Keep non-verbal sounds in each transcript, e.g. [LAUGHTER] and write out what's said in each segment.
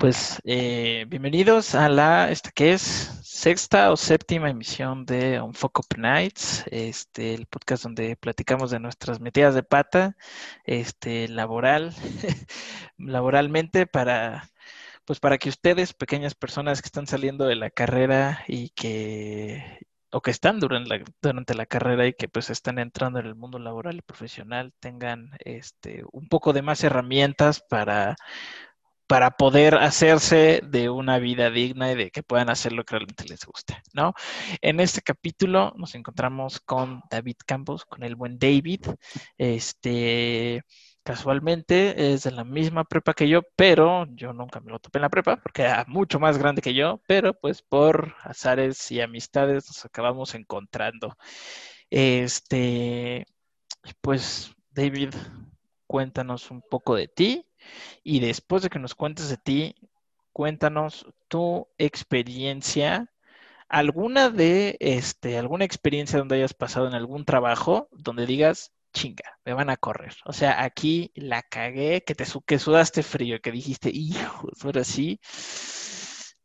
Pues eh, bienvenidos a la, esta que es sexta o séptima emisión de Fuck Up Nights, este, el podcast donde platicamos de nuestras metidas de pata, este, laboral, [LAUGHS] laboralmente para, pues para que ustedes, pequeñas personas que están saliendo de la carrera y que, o que están durante la, durante la carrera y que pues están entrando en el mundo laboral y profesional, tengan, este, un poco de más herramientas para para poder hacerse de una vida digna y de que puedan hacer lo que realmente les gusta, ¿no? En este capítulo nos encontramos con David Campos, con el buen David. Este, casualmente es de la misma prepa que yo, pero yo nunca me lo topé en la prepa porque era mucho más grande que yo, pero pues por azares y amistades nos acabamos encontrando. Este, pues David, cuéntanos un poco de ti y después de que nos cuentes de ti, cuéntanos tu experiencia, alguna de este, alguna experiencia donde hayas pasado en algún trabajo donde digas, chinga, me van a correr. O sea, aquí la cagué, que te sudaste frío, que dijiste, hijo, pero sí,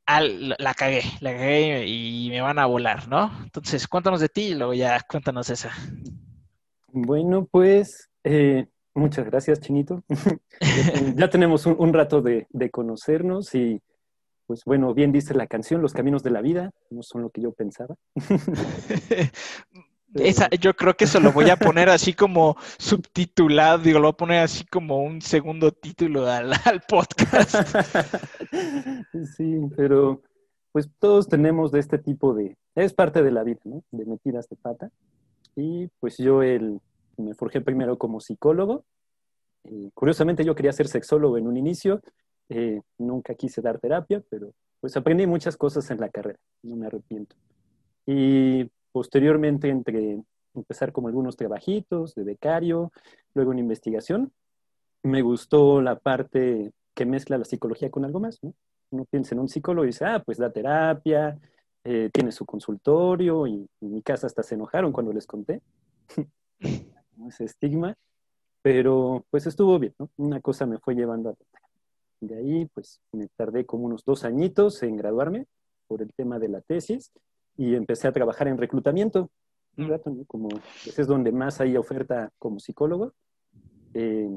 la cagué, la cagué y me van a volar, ¿no? Entonces, cuéntanos de ti y luego ya cuéntanos esa. Bueno, pues eh, Muchas gracias, Chinito. [LAUGHS] [LAUGHS] ya tenemos un, rato de, conocernos y, pues bueno, bien dice la canción, los caminos de la vida no son lo que yo pensaba. [LAUGHS] Esa, yo creo que eso lo voy a poner así como subtitulado, digo, lo voy a poner así como un segundo título al, al podcast. sí, pero pues todos tenemos de este tipo de, es parte de la vida, ¿no? De metidas de pata. Y pues yo el, me forjé primero como psicólogo. Eh, curiosamente yo quería ser sexólogo en un inicio, eh, nunca quise dar terapia, pero pues aprendí muchas cosas en la carrera, no me arrepiento. Y posteriormente entre empezar como algunos trabajitos de becario, luego una investigación, me gustó la parte que mezcla la psicología con algo más, ¿no? Uno piensa en un psicólogo y dice, ah, pues da terapia, eh, tiene su consultorio, y en mi casa hasta se enojaron cuando les conté. [LAUGHS] ese estigma, pero pues estuvo bien, ¿no? Una cosa me fue llevando a otra. De ahí, pues me tardé como unos dos añitos en graduarme por el tema de la tesis y empecé a trabajar en reclutamiento. Un mm. rato, ¿no? Como ese es donde más hay oferta como psicólogo. Eh,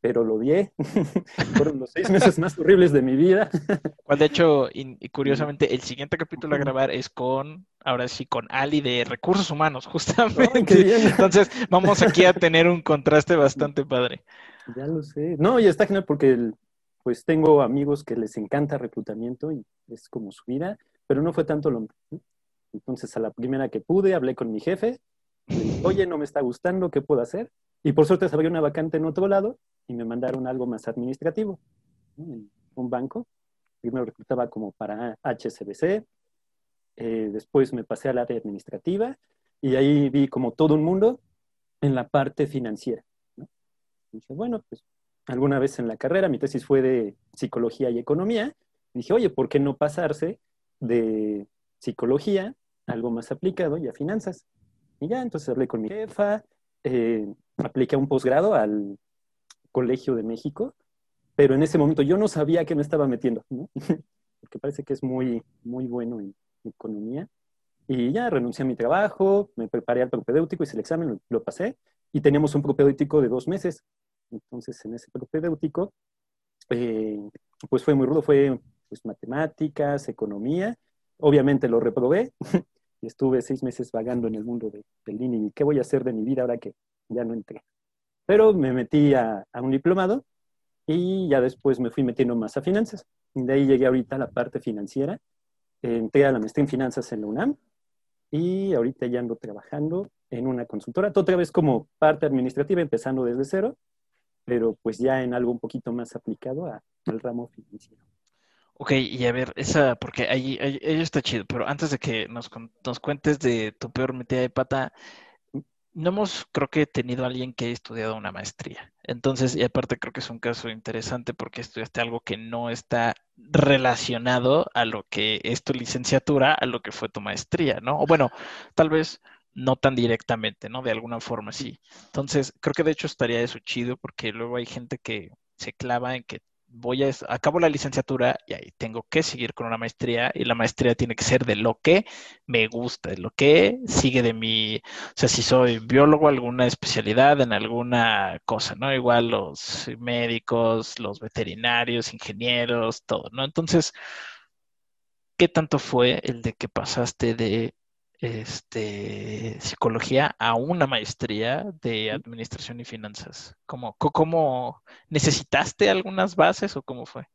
pero lo vi. [LAUGHS] Fueron los seis meses más horribles de mi vida. [LAUGHS] De hecho, y, curiosamente, el siguiente capítulo a grabar es con, ahora sí, con Ali de Recursos Humanos, [LAUGHS] justamente. Entonces, vamos aquí a tener un contraste bastante padre. Ya lo sé. No, y está genial porque pues tengo amigos que les encanta reclutamiento y es como su vida, pero no fue tanto lo mismo. Entonces, a la primera que pude, hablé con mi jefe. Oye, no me está gustando, ¿qué puedo hacer? Y por suerte se abrió una vacante en otro lado y me mandaron algo más administrativo, un banco. Primero reclutaba como para HSBC, eh, después me pasé al área administrativa y ahí vi como todo un mundo en la parte financiera. dije, bueno, pues alguna vez en la carrera, mi tesis fue de psicología y economía, dije, oye, ¿por qué no pasarse de psicología algo más aplicado y a finanzas? Y ya, entonces hablé con mi jefa, eh, apliqué un posgrado al Colegio de México, pero en ese momento yo no sabía que me estaba metiendo, [LAUGHS] porque parece que es muy, muy bueno en economía. Y ya renuncié a mi trabajo, me preparé al propedéutico, hice el examen, lo, pasé, y teníamos un propedéutico de dos meses. Entonces, en ese propedéutico, eh, pues fue muy rudo, fue pues, matemáticas, economía. Obviamente lo reprobé y [LAUGHS] estuve seis meses vagando en el mundo del de y ¿qué voy a hacer de mi vida ahora que ya no entré? Pero me metí a, un diplomado y ya después me fui metiendo más a finanzas. De ahí llegué ahorita a la parte financiera. Entré a la maestría en finanzas en la UNAM y ahorita ya ando trabajando en una consultora, otra vez como parte administrativa, empezando desde cero, pero pues ya en algo un poquito más aplicado al ramo financiero. Ok, y a ver, esa, porque ahí, ahí, está chido, pero antes de que nos, nos cuentes de tu peor metida de pata, no hemos, creo que, tenido a alguien que haya estudiado una maestría. Entonces, y aparte creo que es un caso interesante porque estudiaste algo que no está relacionado a lo que es tu licenciatura, a lo que fue tu maestría, ¿no? O bueno, tal vez no tan directamente, ¿no? De alguna forma sí. Entonces, creo que de hecho estaría eso chido porque luego hay gente que se clava en que voy a, acabo la licenciatura y ahí tengo que seguir con una maestría y la maestría tiene que ser de lo que me gusta, de lo que sigue de mi, o sea, si soy biólogo, alguna especialidad en alguna cosa, ¿no? Igual los médicos, los veterinarios, ingenieros, todo, ¿no? Entonces, ¿qué tanto fue el de que pasaste de este, psicología a una maestría de administración y finanzas? ¿Cómo, ¿Cómo, necesitaste algunas bases o cómo fue?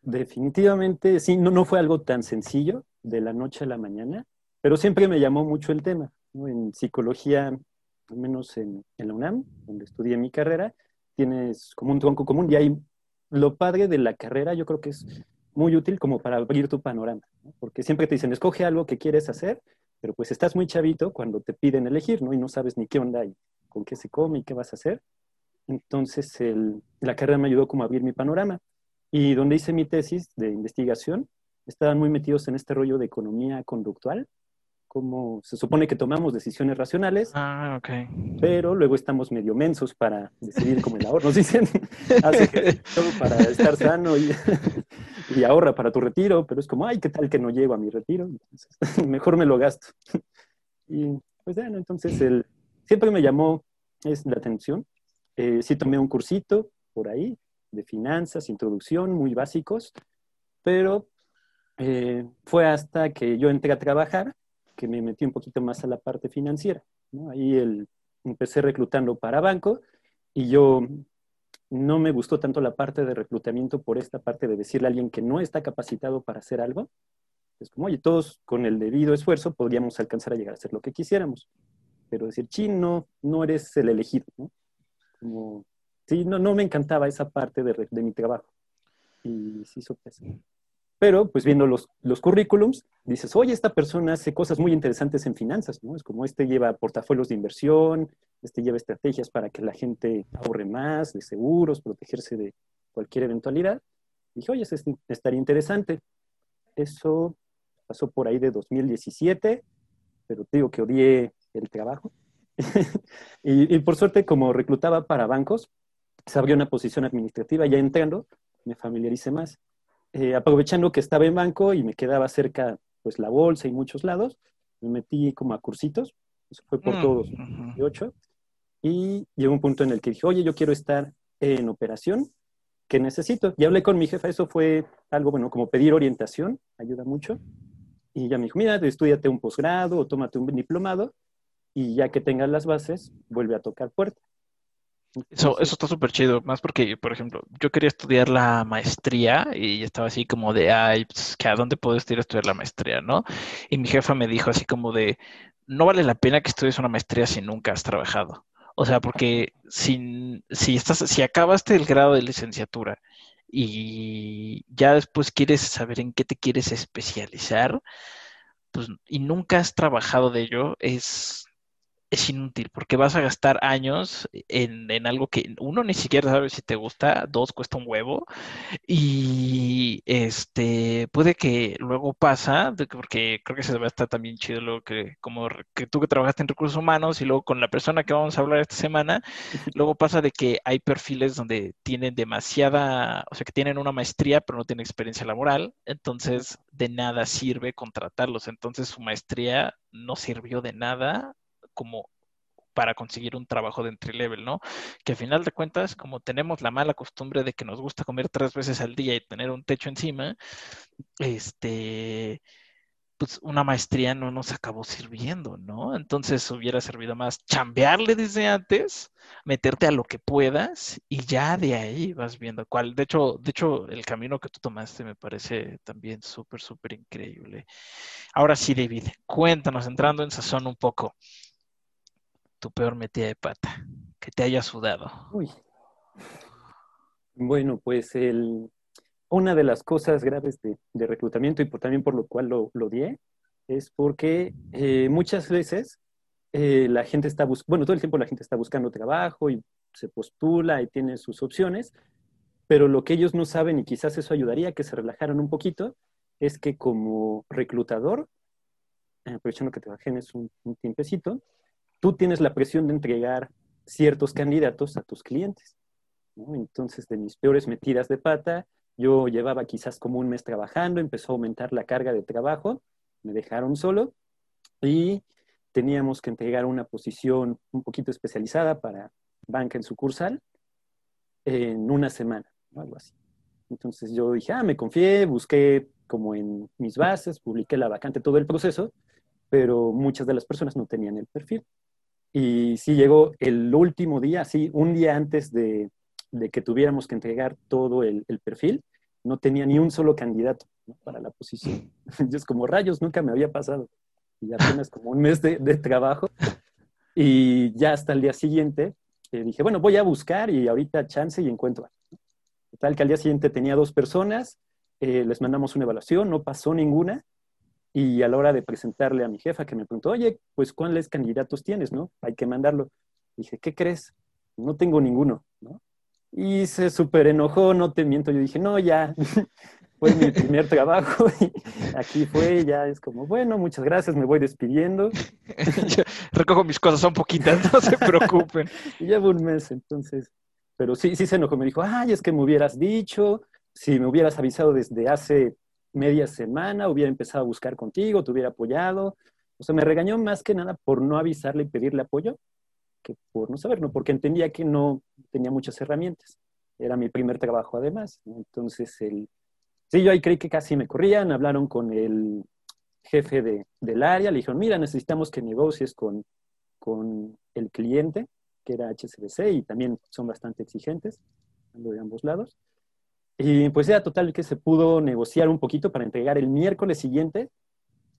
Definitivamente, sí, no, no fue algo tan sencillo de la noche a la mañana, pero siempre me llamó mucho el tema. En psicología, al menos en, en, la UNAM, donde estudié mi carrera, tienes como un tronco común y hay lo padre de la carrera, yo creo que es muy útil como para abrir tu panorama, porque siempre te dicen, escoge algo que quieres hacer pero pues estás muy chavito cuando te piden elegir, ¿no? Y no sabes ni qué onda y con qué se come y qué vas a hacer. Entonces, la carrera me ayudó como a abrir mi panorama. Y donde hice mi tesis de investigación, estaban muy metidos en este rollo de economía conductual, como se supone que tomamos decisiones racionales, ah, okay. pero luego estamos medio mensos para decidir como el ahorro. Nos dicen, [LAUGHS] todo para estar sano y, y ahorra para tu retiro, pero es como, ay, ¿qué tal que no llego a mi retiro? [LAUGHS] mejor me lo gasto. Y pues bueno, entonces el, siempre me llamó es, la atención. Eh, sí tomé un cursito por ahí de finanzas, introducción, muy básicos, pero eh, fue hasta que yo entré a trabajar me metí un poquito más a la parte financiera. ¿no? Ahí el, empecé reclutando para banco y yo no me gustó tanto la parte de reclutamiento por esta parte de decirle a alguien que no está capacitado para hacer algo. Es como, oye, todos con el debido esfuerzo podríamos alcanzar a llegar a hacer lo que quisiéramos. Pero decir, chino, no eres el elegido, ¿no? Sí, no, no me encantaba esa parte de, de mi trabajo. Y sí supe Pero, pues viendo los, los currículums, dices, oye, esta persona hace cosas muy interesantes en finanzas, ¿no? Es como este lleva portafolios de inversión, este lleva estrategias para que la gente ahorre más de seguros, protegerse de cualquier eventualidad. dije, oye, eso estaría interesante. Eso pasó por ahí de 2017, pero te digo que odié el trabajo. [LAUGHS] y, por suerte, como reclutaba para bancos, se abrió una posición administrativa, ya entrando, me familiaricé más. Eh, aprovechando que estaba en banco y me quedaba cerca, pues, la bolsa y muchos lados, me metí como a cursitos, eso fue por mm, todos, 2018, y llegó un punto en el que dije, oye, yo quiero estar en operación, ¿qué necesito? Y hablé con mi jefa, eso fue algo, bueno, como pedir orientación, ayuda mucho. Y ya me dijo, mira, estudiate un posgrado o tómate un diplomado y ya que tengas las bases, vuelve a tocar puerta. Eso, eso está súper chido, más porque, por ejemplo, yo quería estudiar la maestría y estaba así como de, ay, pues, ¿a dónde puedo ir a estudiar la maestría, no? Y mi jefa me dijo así como de, no vale la pena que estudies una maestría si nunca has trabajado. O sea, porque si, si, estás, si acabaste el grado de licenciatura y ya después quieres saber en qué te quieres especializar, pues, y nunca has trabajado de ello, es, es inútil porque vas a gastar años en, algo que uno ni siquiera sabe si te gusta, dos cuesta un huevo y este puede que luego pasa, porque creo que se va a estar también chido lo que como que tú que trabajaste en recursos humanos y luego con la persona que vamos a hablar esta semana, [LAUGHS] luego pasa de que hay perfiles donde tienen demasiada, o sea, que tienen una maestría pero no tienen experiencia laboral, entonces de nada sirve contratarlos, entonces su maestría no sirvió de nada como para conseguir un trabajo de entry level, ¿no? Que al final de cuentas, como tenemos la mala costumbre de que nos gusta comer tres veces al día y tener un techo encima, este, pues una maestría no nos acabó sirviendo, ¿no? Entonces hubiera servido más chambearle desde antes, meterte a lo que puedas y ya de ahí vas viendo cuál. De hecho, de hecho, el camino que tú tomaste me parece también súper, súper increíble. Ahora sí, David, cuéntanos, entrando en sazón un poco tu peor metida de pata? Que te haya sudado. Uy. Bueno, pues el, una de las cosas graves de, reclutamiento y también por lo cual lo, lo es porque eh, muchas veces eh, la gente está buscando, bueno, todo el tiempo la gente está buscando trabajo y se postula y tiene sus opciones, pero lo que ellos no saben y quizás eso ayudaría a que se relajaran un poquito es que como reclutador, aprovechando que te bajenes un, un tiempecito, tú tienes la presión de entregar ciertos candidatos a tus clientes. Entonces, de mis peores metidas de pata, yo llevaba quizás como un mes trabajando, empezó a aumentar la carga de trabajo, me dejaron solo y teníamos que entregar una posición un poquito especializada para banca en sucursal en una semana, algo así. Entonces yo dije, ah, me confié, busqué como en mis bases, publiqué la vacante, todo el proceso, pero muchas de las personas no tenían el perfil. Y sí llegó el último día, sí, un día antes de, que tuviéramos que entregar todo el, perfil, no tenía ni un solo candidato para la posición. [LAUGHS] Yo como rayos, nunca me había pasado. Y apenas como un mes de, de trabajo. Y ya hasta el día siguiente eh, dije, bueno, voy a buscar y ahorita chance y encuentro. Tal que al día siguiente tenía dos personas, eh, les mandamos una evaluación, no pasó ninguna. Y a la hora de presentarle a mi jefa, que me preguntó, oye, pues ¿cuáles candidatos tienes, no? Hay que mandarlo. Dije, ¿qué crees? No tengo ninguno, ¿no? Y se súper enojó, no te miento. Yo dije, no, ya, [LAUGHS] fue mi primer trabajo y aquí fue, ya es como, bueno, muchas gracias, me voy despidiendo. [LAUGHS] recojo mis cosas, son poquitas, no se preocupen. [LAUGHS] y llevo un mes, entonces, pero sí, sí se enojó, me dijo, ay, es que me hubieras dicho, si me hubieras avisado desde hace media semana, hubiera empezado a buscar contigo, te hubiera apoyado. O sea, me regañó más que nada por no avisarle y pedirle apoyo, que por no saber, ¿no? Porque entendía que no tenía muchas herramientas. Era mi primer trabajo además. Entonces, el... sí, yo ahí creí que casi me corrían, hablaron con el jefe de, del área, le dijeron, mira, necesitamos que negocies con, con el cliente, que era HSBC, y también son bastante exigentes, de ambos lados. Y pues ya total que se pudo negociar un poquito para entregar el miércoles siguiente,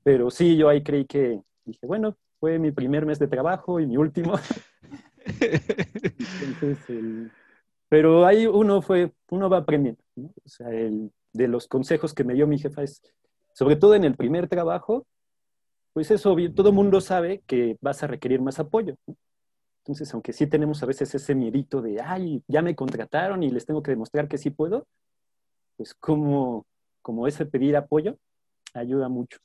pero sí, yo ahí creí que, dije, bueno, fue mi primer mes de trabajo y mi último. [LAUGHS] pero ahí uno fue, uno va aprendiendo, O sea, el, de los consejos que me dio mi jefa es, sobre todo en el primer trabajo, pues es obvio, todo el mundo sabe que vas a requerir más apoyo. Entonces, aunque sí tenemos a veces ese miedito de, ay, ya me contrataron y les tengo que demostrar que sí puedo, pues como, como ese pedir apoyo ayuda mucho.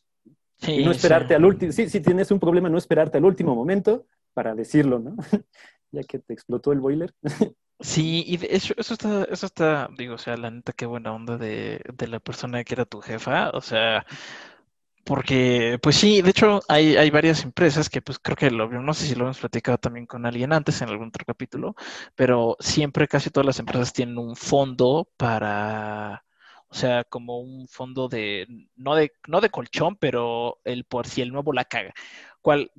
y no esperarte al último, sí, si tienes un problema, no esperarte al último momento para decirlo, ¿no? [LAUGHS] ya que te explotó el boiler. Sí, y de hecho, eso está, eso está, digo, o sea, la neta, qué buena onda de, de la persona que era tu jefa, o sea, porque, pues sí, de hecho, hay, hay varias empresas que, pues creo que lo no sé si lo hemos platicado también con alguien antes en algún otro capítulo, pero siempre casi todas las empresas tienen un fondo para, o sea, como un fondo de, no de, no de colchón, pero el por si el nuevo la caga. ¿Cuál,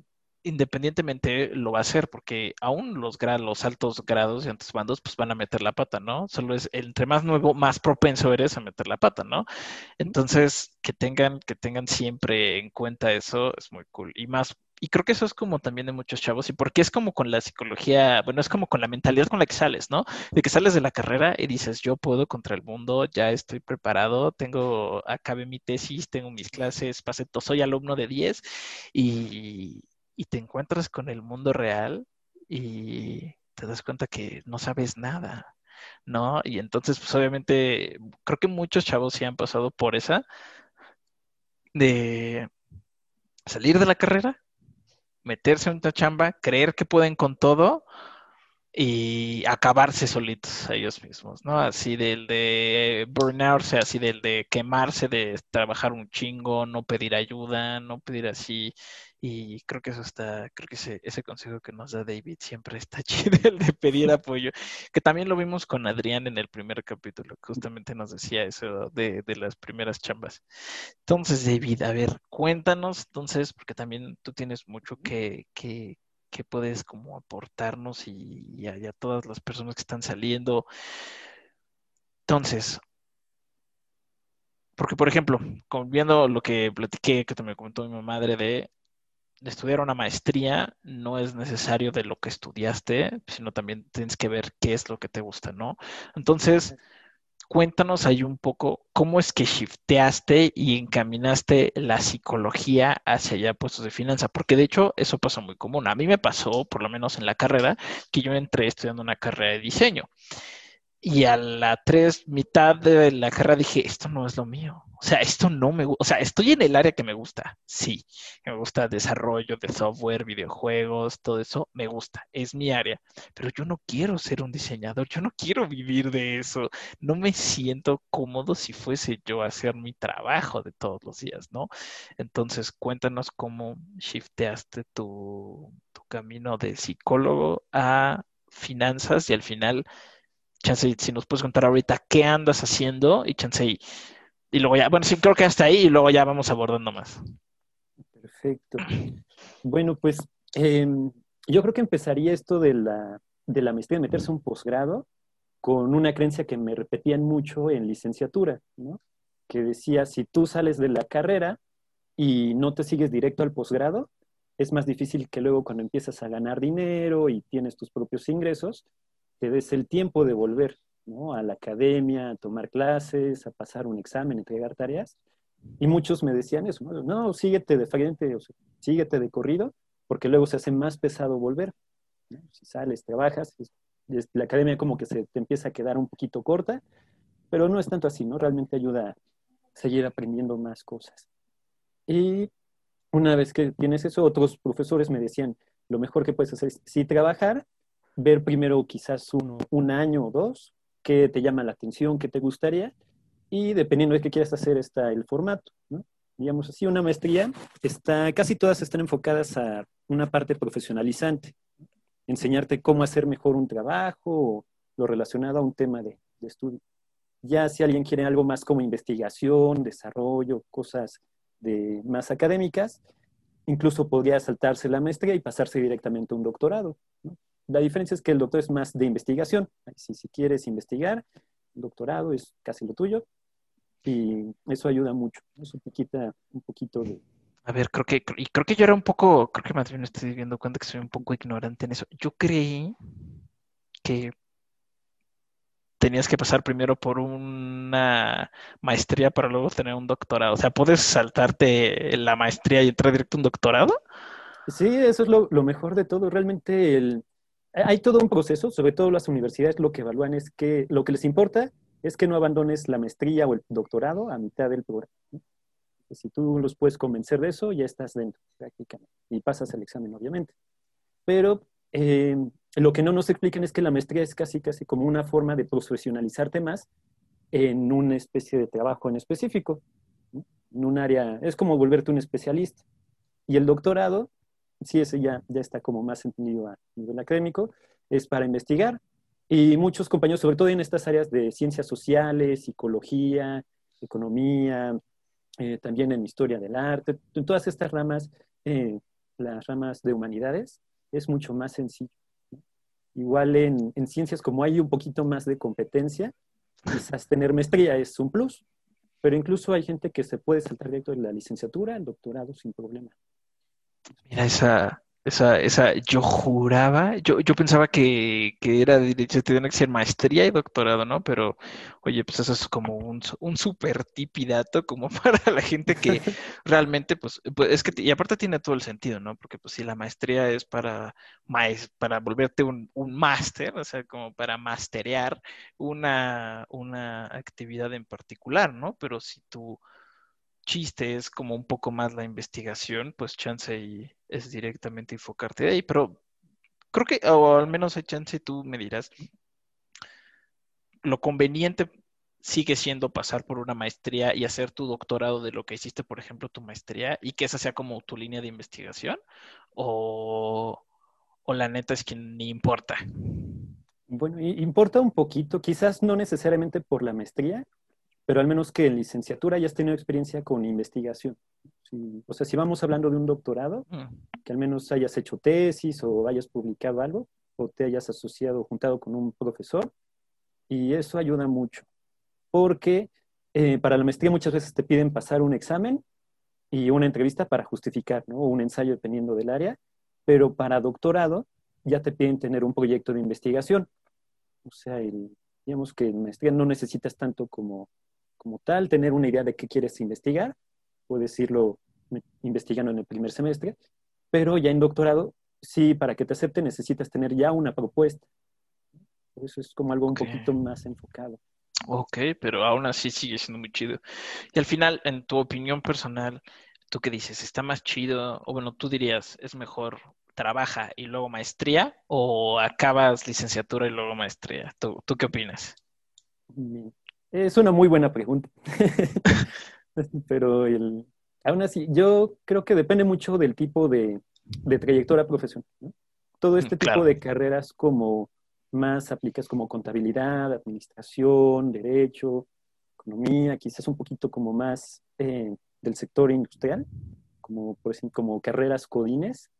independientemente lo va a hacer, porque aún los, grados, los altos grados y altos bandos pues van a meter la pata, ¿no? Solo es entre más nuevo, más propenso eres a meter la pata, ¿no? Entonces, que tengan, que tengan siempre en cuenta eso es muy cool. Y más, y creo que eso es como también de muchos chavos, y porque es como con la psicología, bueno, es como con la mentalidad con la que sales, ¿no? De que sales de la carrera y dices, yo puedo contra el mundo, ya estoy preparado, tengo, acabé mi tesis, tengo mis clases, pasé, soy alumno de 10 y, y te encuentras con el mundo real y te das cuenta que no sabes nada, ¿no? Y entonces, pues obviamente, creo que muchos chavos sí han pasado por esa de salir de la carrera, meterse en una chamba, creer que pueden con todo y acabarse solitos a ellos mismos, ¿no? Así del de burnout, o sea, así del de quemarse, de trabajar un chingo, no pedir ayuda, no pedir así y creo que eso está, creo que ese, ese consejo que nos da David siempre está [LAUGHS] chido, el de pedir [LAUGHS] apoyo, que también lo vimos con Adrián en el primer capítulo, que justamente nos decía eso de, de las primeras chambas. Entonces, David, a ver, cuéntanos, entonces, porque también tú tienes mucho que, que, que puedes como aportarnos y, y, a, y a todas las personas que están saliendo. Entonces, porque, por ejemplo, viendo lo que platiqué, que te me comentó mi madre de estudiar una maestría no es necesario de lo que estudiaste, sino también tienes que ver qué es lo que te gusta, ¿no? Entonces, cuéntanos ahí un poco cómo es que shifteaste y encaminaste la psicología hacia allá puestos de finanza, porque de hecho eso pasa muy común. A mí me pasó, por lo menos en la carrera, que yo entré estudiando una carrera de diseño. Y a la tres, mitad de la carrera dije, esto no es lo mío. O sea, esto no me gusta. O sea, estoy en el área que me gusta. Sí, me gusta desarrollo de software, videojuegos, todo eso. Me gusta. Es mi área. Pero yo no quiero ser un diseñador. Yo no quiero vivir de eso. No me siento cómodo si fuese yo a hacer mi trabajo de todos los días, ¿no? Entonces, cuéntanos cómo shifteaste tu, camino de psicólogo a finanzas y al final, chance, si nos puedes contar ahorita qué andas haciendo y chance, y, luego ya, bueno, sí, creo que hasta ahí y luego ya vamos abordando más. Perfecto. Bueno, pues em, yo creo que empezaría esto de la, de la maestría, de meterse un posgrado, con una creencia que me repetían mucho en licenciatura, ¿no? que decía, si tú sales de la carrera y no te sigues directo al posgrado, es más difícil que luego cuando empiezas a ganar dinero y tienes tus propios ingresos, te des el tiempo de volver a la academia, a tomar clases, a pasar un examen, entregar tareas. Y muchos me decían eso, no, no síguete de frente, o síguete de corrido, porque luego se hace más pesado volver. Si sales, trabajas, la academia como que se te empieza a quedar un poquito corta, pero no es tanto así, ¿no? Realmente ayuda a seguir aprendiendo más cosas. Y una vez que tienes eso, otros profesores me decían, lo mejor que puedes hacer es, sí trabajar, ver primero quizás uno, un año o dos, qué te llama la atención, qué te gustaría, y dependiendo de qué quieras hacer está el formato, ¿no? Digamos así, una maestría, está, casi todas están enfocadas a una parte profesionalizante, enseñarte cómo hacer mejor un trabajo o lo relacionado a un tema de, estudio. Ya si alguien quiere algo más como investigación, desarrollo, cosas de más académicas, incluso podría saltarse la maestría y pasarse directamente a un doctorado. La diferencia es que el doctor es más de investigación. Si, si quieres investigar, el doctorado es casi lo tuyo y eso ayuda mucho. Eso te quita un poquito de... A ver, creo que, y creo que yo era un poco, creo que más bien estoy viendo cuenta que soy un poco ignorante en eso. Yo creí que tenías que pasar primero por una maestría para luego tener un doctorado. O sea, ¿puedes saltarte la maestría y entrar directo a un doctorado? Sí, eso es lo, mejor de todo. Realmente el, hay todo un proceso, sobre todo las universidades lo que evalúan es que lo que les importa es que no abandones la maestría o el doctorado a mitad del programa. Si tú los puedes convencer de eso, ya estás dentro prácticamente y pasas el examen, obviamente. Pero eh, lo que no nos explican es que la maestría es casi, casi como una forma de profesionalizarte más en una especie de trabajo en específico, en un área, es como volverte un especialista. Y el doctorado, sí, ese ya, ya está como más entendido a nivel académico, es para investigar. Y muchos compañeros, sobre todo en estas áreas de ciencias sociales, psicología, economía, eh, también en historia del arte, en todas estas ramas, eh, las ramas de humanidades, es mucho más sencillo. Igual en, ciencias, como hay un poquito más de competencia, quizás tener maestría es un plus, pero incluso hay gente que se puede saltar directo de la licenciatura al doctorado sin problema. Mira, esa, esa, esa, yo juraba, yo, yo pensaba que, que era derecho, tenía que ser maestría y doctorado, ¿no? Pero, oye, pues eso es como un, un súper tipidato como [LAUGHS] para la gente que [LAUGHS] realmente, pues, pues, es que, y aparte tiene todo el sentido, ¿no? Porque, pues, si la maestría es para, para volverte un, un máster, o sea, como para masterear una, una actividad en particular, ¿no? Pero si tú chiste es como un poco más la investigación, pues chance y es directamente enfocarte ahí, pero creo que, o al menos hay chance, tú me dirás, lo conveniente sigue siendo pasar por una maestría y hacer tu doctorado de lo que hiciste, por ejemplo, tu maestría, y que esa sea como tu línea de investigación, o, o la neta es que ni importa. Bueno, importa un poquito, quizás no necesariamente por la maestría, pero al menos que en licenciatura hayas tenido experiencia con investigación. o sea, si vamos hablando de un doctorado, mm. que al menos hayas hecho tesis o hayas publicado algo, o te hayas asociado, juntado con un profesor, y eso ayuda mucho, porque eh, para la maestría muchas veces te piden pasar un examen y una entrevista para justificar, ¿no? O un ensayo dependiendo del área, pero para doctorado ya te piden tener un proyecto de investigación. O sea, digamos que en maestría no necesitas tanto como como tal, tener una idea de qué quieres investigar, puedes irlo investigando en el primer semestre, pero ya en doctorado, sí, para que te acepte necesitas tener ya una propuesta. Eso es como algo un poquito más enfocado. Ok, pero aún así sigue siendo muy chido. Y al final, en tu opinión personal, ¿tú qué dices? ¿Está más chido? O bueno, tú dirías, ¿es mejor trabaja y luego maestría o acabas licenciatura y luego maestría? ¿Tú, tú qué opinas? Es una muy buena pregunta. [LAUGHS] Pero el, aún así, yo creo que depende mucho del tipo de, trayectoria profesional. Todo este mm, tipo de carreras como más aplicas como contabilidad, administración, derecho, economía, quizás un poquito como más eh, del sector industrial, como, por ejemplo, como carreras codines,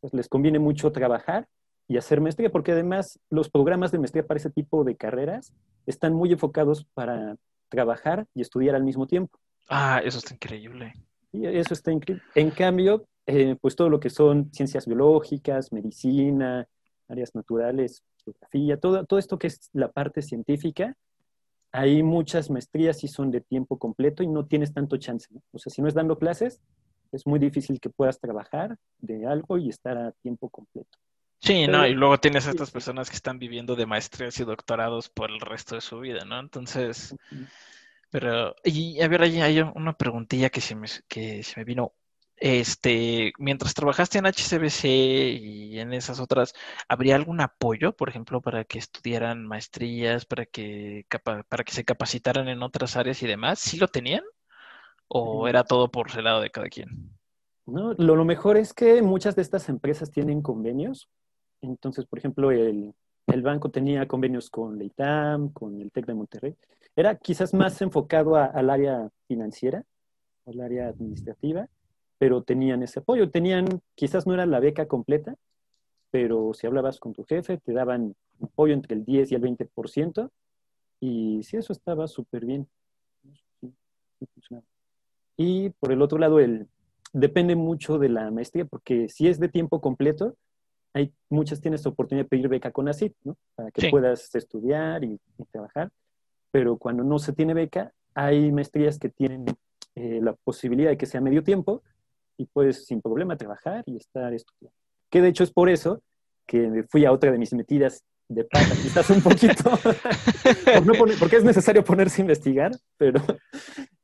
pues les conviene mucho trabajar y hacer maestría, porque además los programas de maestría para ese tipo de carreras están muy enfocados para trabajar y estudiar al mismo tiempo. Ah, eso está increíble. Y eso está increíble. En cambio, eh, pues todo lo que son ciencias biológicas, medicina, áreas naturales, geografía, todo, todo esto que es la parte científica, hay muchas maestrías y son de tiempo completo y no tienes tanto chance. O sea, si no es dando clases, es muy difícil que puedas trabajar de algo y estar a tiempo completo. Sí, no, y luego tienes a estas personas que están viviendo de maestrías y doctorados por el resto de su vida, ¿no? Entonces, pero, y a ver, hay, hay una preguntilla que se me, que se me vino. Este, mientras trabajaste en HCBC y en esas otras, ¿habría algún apoyo, por ejemplo, para que estudiaran maestrías, para que, para que se capacitaran en otras áreas y demás? ¿Sí lo tenían? ¿O era todo por el lado de cada quien? No, lo, lo mejor es que muchas de estas empresas tienen convenios entonces, por ejemplo, el, banco tenía convenios con Leitam, con el TEC de Monterrey. Era quizás más enfocado al área financiera, al área administrativa, pero tenían ese apoyo. Tenían, quizás no era la beca completa, pero si hablabas con tu jefe, te daban apoyo entre el 10 y el 20%, y sí, eso estaba súper bien. Y por el otro lado, el, depende mucho de la maestría, porque si es de tiempo completo, hay muchas tienes oportunidad de pedir beca con ACID, ¿no? Para que puedas estudiar y, trabajar. Pero cuando no se tiene beca, hay maestrías que tienen eh, la posibilidad de que sea medio tiempo y puedes sin problema trabajar y estar estudiando. Que de hecho es por eso que fui a otra de mis metidas de pata, quizás un poquito, [LAUGHS] porque es necesario ponerse a investigar, pero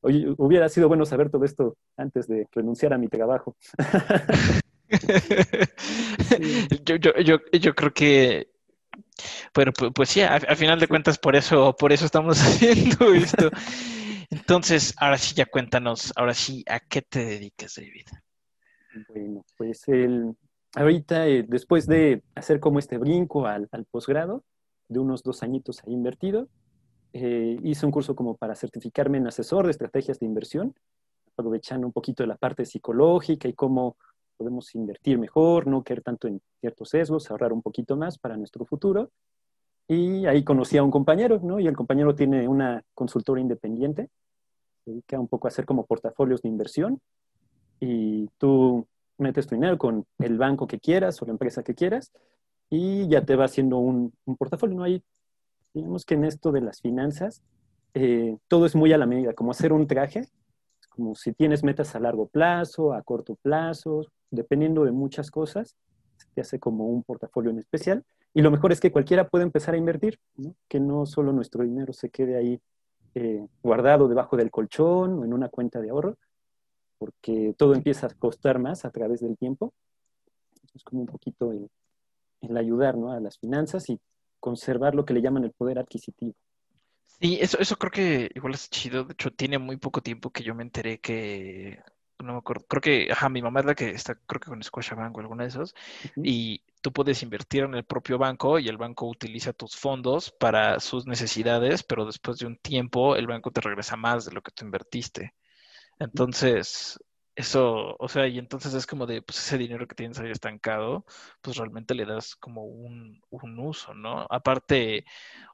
hubiera sido bueno saber todo esto antes de renunciar a mi trabajo. [LAUGHS] yo, yo, yo, yo creo que pero pues, sí, al final de cuentas por eso, por eso estamos [LAUGHS] haciendo esto. Entonces, ahora sí ya cuéntanos, ahora sí, ¿a qué te dedicas, David? Bueno, pues el, ahorita, eh, después de hacer como este brinco al, posgrado, de unos dos añitos ahí invertido, eh, hice un curso como para certificarme en asesor de estrategias de inversión, aprovechando un poquito de la parte psicológica y cómo podemos invertir mejor, no caer tanto en ciertos sesgos, ahorrar un poquito más para nuestro futuro. Y ahí conocí a un compañero, ¿no? Y el compañero tiene una consultora independiente, se dedica un poco a hacer como portafolios de inversión. Y tú metes tu dinero con el banco que quieras o la empresa que quieras y ya te va haciendo un, portafolio, ¿no? Ahí, digamos que en esto de las finanzas, eh, todo es muy a la medida, como hacer un traje, como si tienes metas a largo plazo, a corto plazo, dependiendo de muchas cosas, se te hace como un portafolio en especial. Y lo mejor es que cualquiera puede empezar a invertir, que no solo nuestro dinero se quede ahí eh, guardado debajo del colchón o en una cuenta de ahorro, porque todo empieza a costar más a través del tiempo. Es como un poquito el, el ayudar a las finanzas y conservar lo que le llaman el poder adquisitivo. Sí, eso, eso creo que igual es chido. De hecho, tiene muy poco tiempo que yo me enteré que, no me acuerdo, creo que, ajá, mi mamá es la que está, creo que con Scotiabank o alguna de esos, y tú puedes invertir en el propio banco y el banco utiliza tus fondos para sus necesidades, pero después de un tiempo el banco te regresa más de lo que tú invertiste. Entonces, eso, o sea, y entonces es como de, pues ese dinero que tienes ahí estancado, pues realmente le das como un, un, uso, ¿no? Aparte,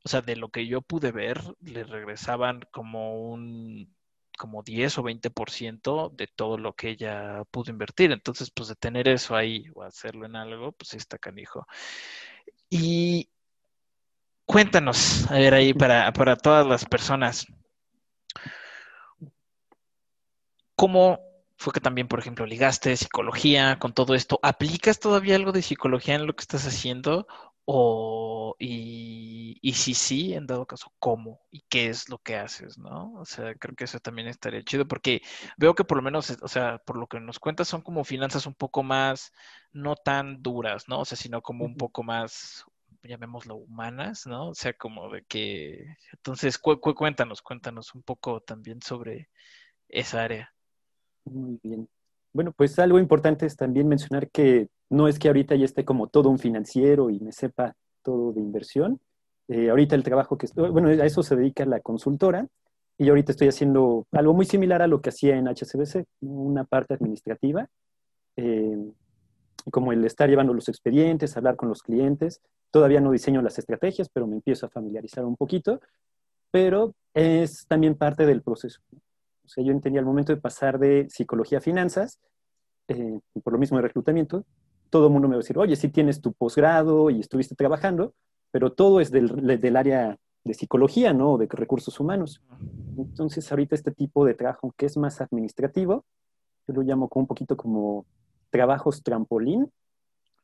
o sea, de lo que yo pude ver, le regresaban como un, como 10 o 20% de todo lo que ella pudo invertir. Entonces, pues de tener eso ahí o hacerlo en algo, pues está canijo. Y cuéntanos, a ver ahí para, para todas las personas, ¿cómo fue que también, por ejemplo, ligaste psicología con todo esto. ¿Aplicas todavía algo de psicología en lo que estás haciendo? O, y, y si sí, en dado caso, ¿cómo? ¿Y qué es lo que haces, no? O sea, creo que eso también estaría chido porque veo que por lo menos, o sea, por lo que nos cuentas son como finanzas un poco más, no tan duras, ¿no? O sea, sino como un poco más, llamémoslo, humanas, ¿no? O sea, como de que... Entonces, cuéntanos, cuéntanos un poco también sobre esa área. Muy bien. Bueno, pues algo importante es también mencionar que no es que ahorita ya esté como todo un financiero y me sepa todo de inversión. Eh, ahorita el trabajo que estoy, bueno, a eso se dedica la consultora y ahorita estoy haciendo algo muy similar a lo que hacía en HCBC, una parte administrativa, eh, como el estar llevando los expedientes, hablar con los clientes. Todavía no diseño las estrategias, pero me empiezo a familiarizar un poquito, pero es también parte del proceso. O sea, yo entendía al momento de pasar de psicología a finanzas, eh, por lo mismo de reclutamiento, todo el mundo me va a decir, oye, sí tienes tu posgrado y estuviste trabajando, pero todo es del, del área de psicología, ¿no? De recursos humanos. Entonces, ahorita este tipo de trabajo que es más administrativo, yo lo llamo como un poquito como trabajos trampolín,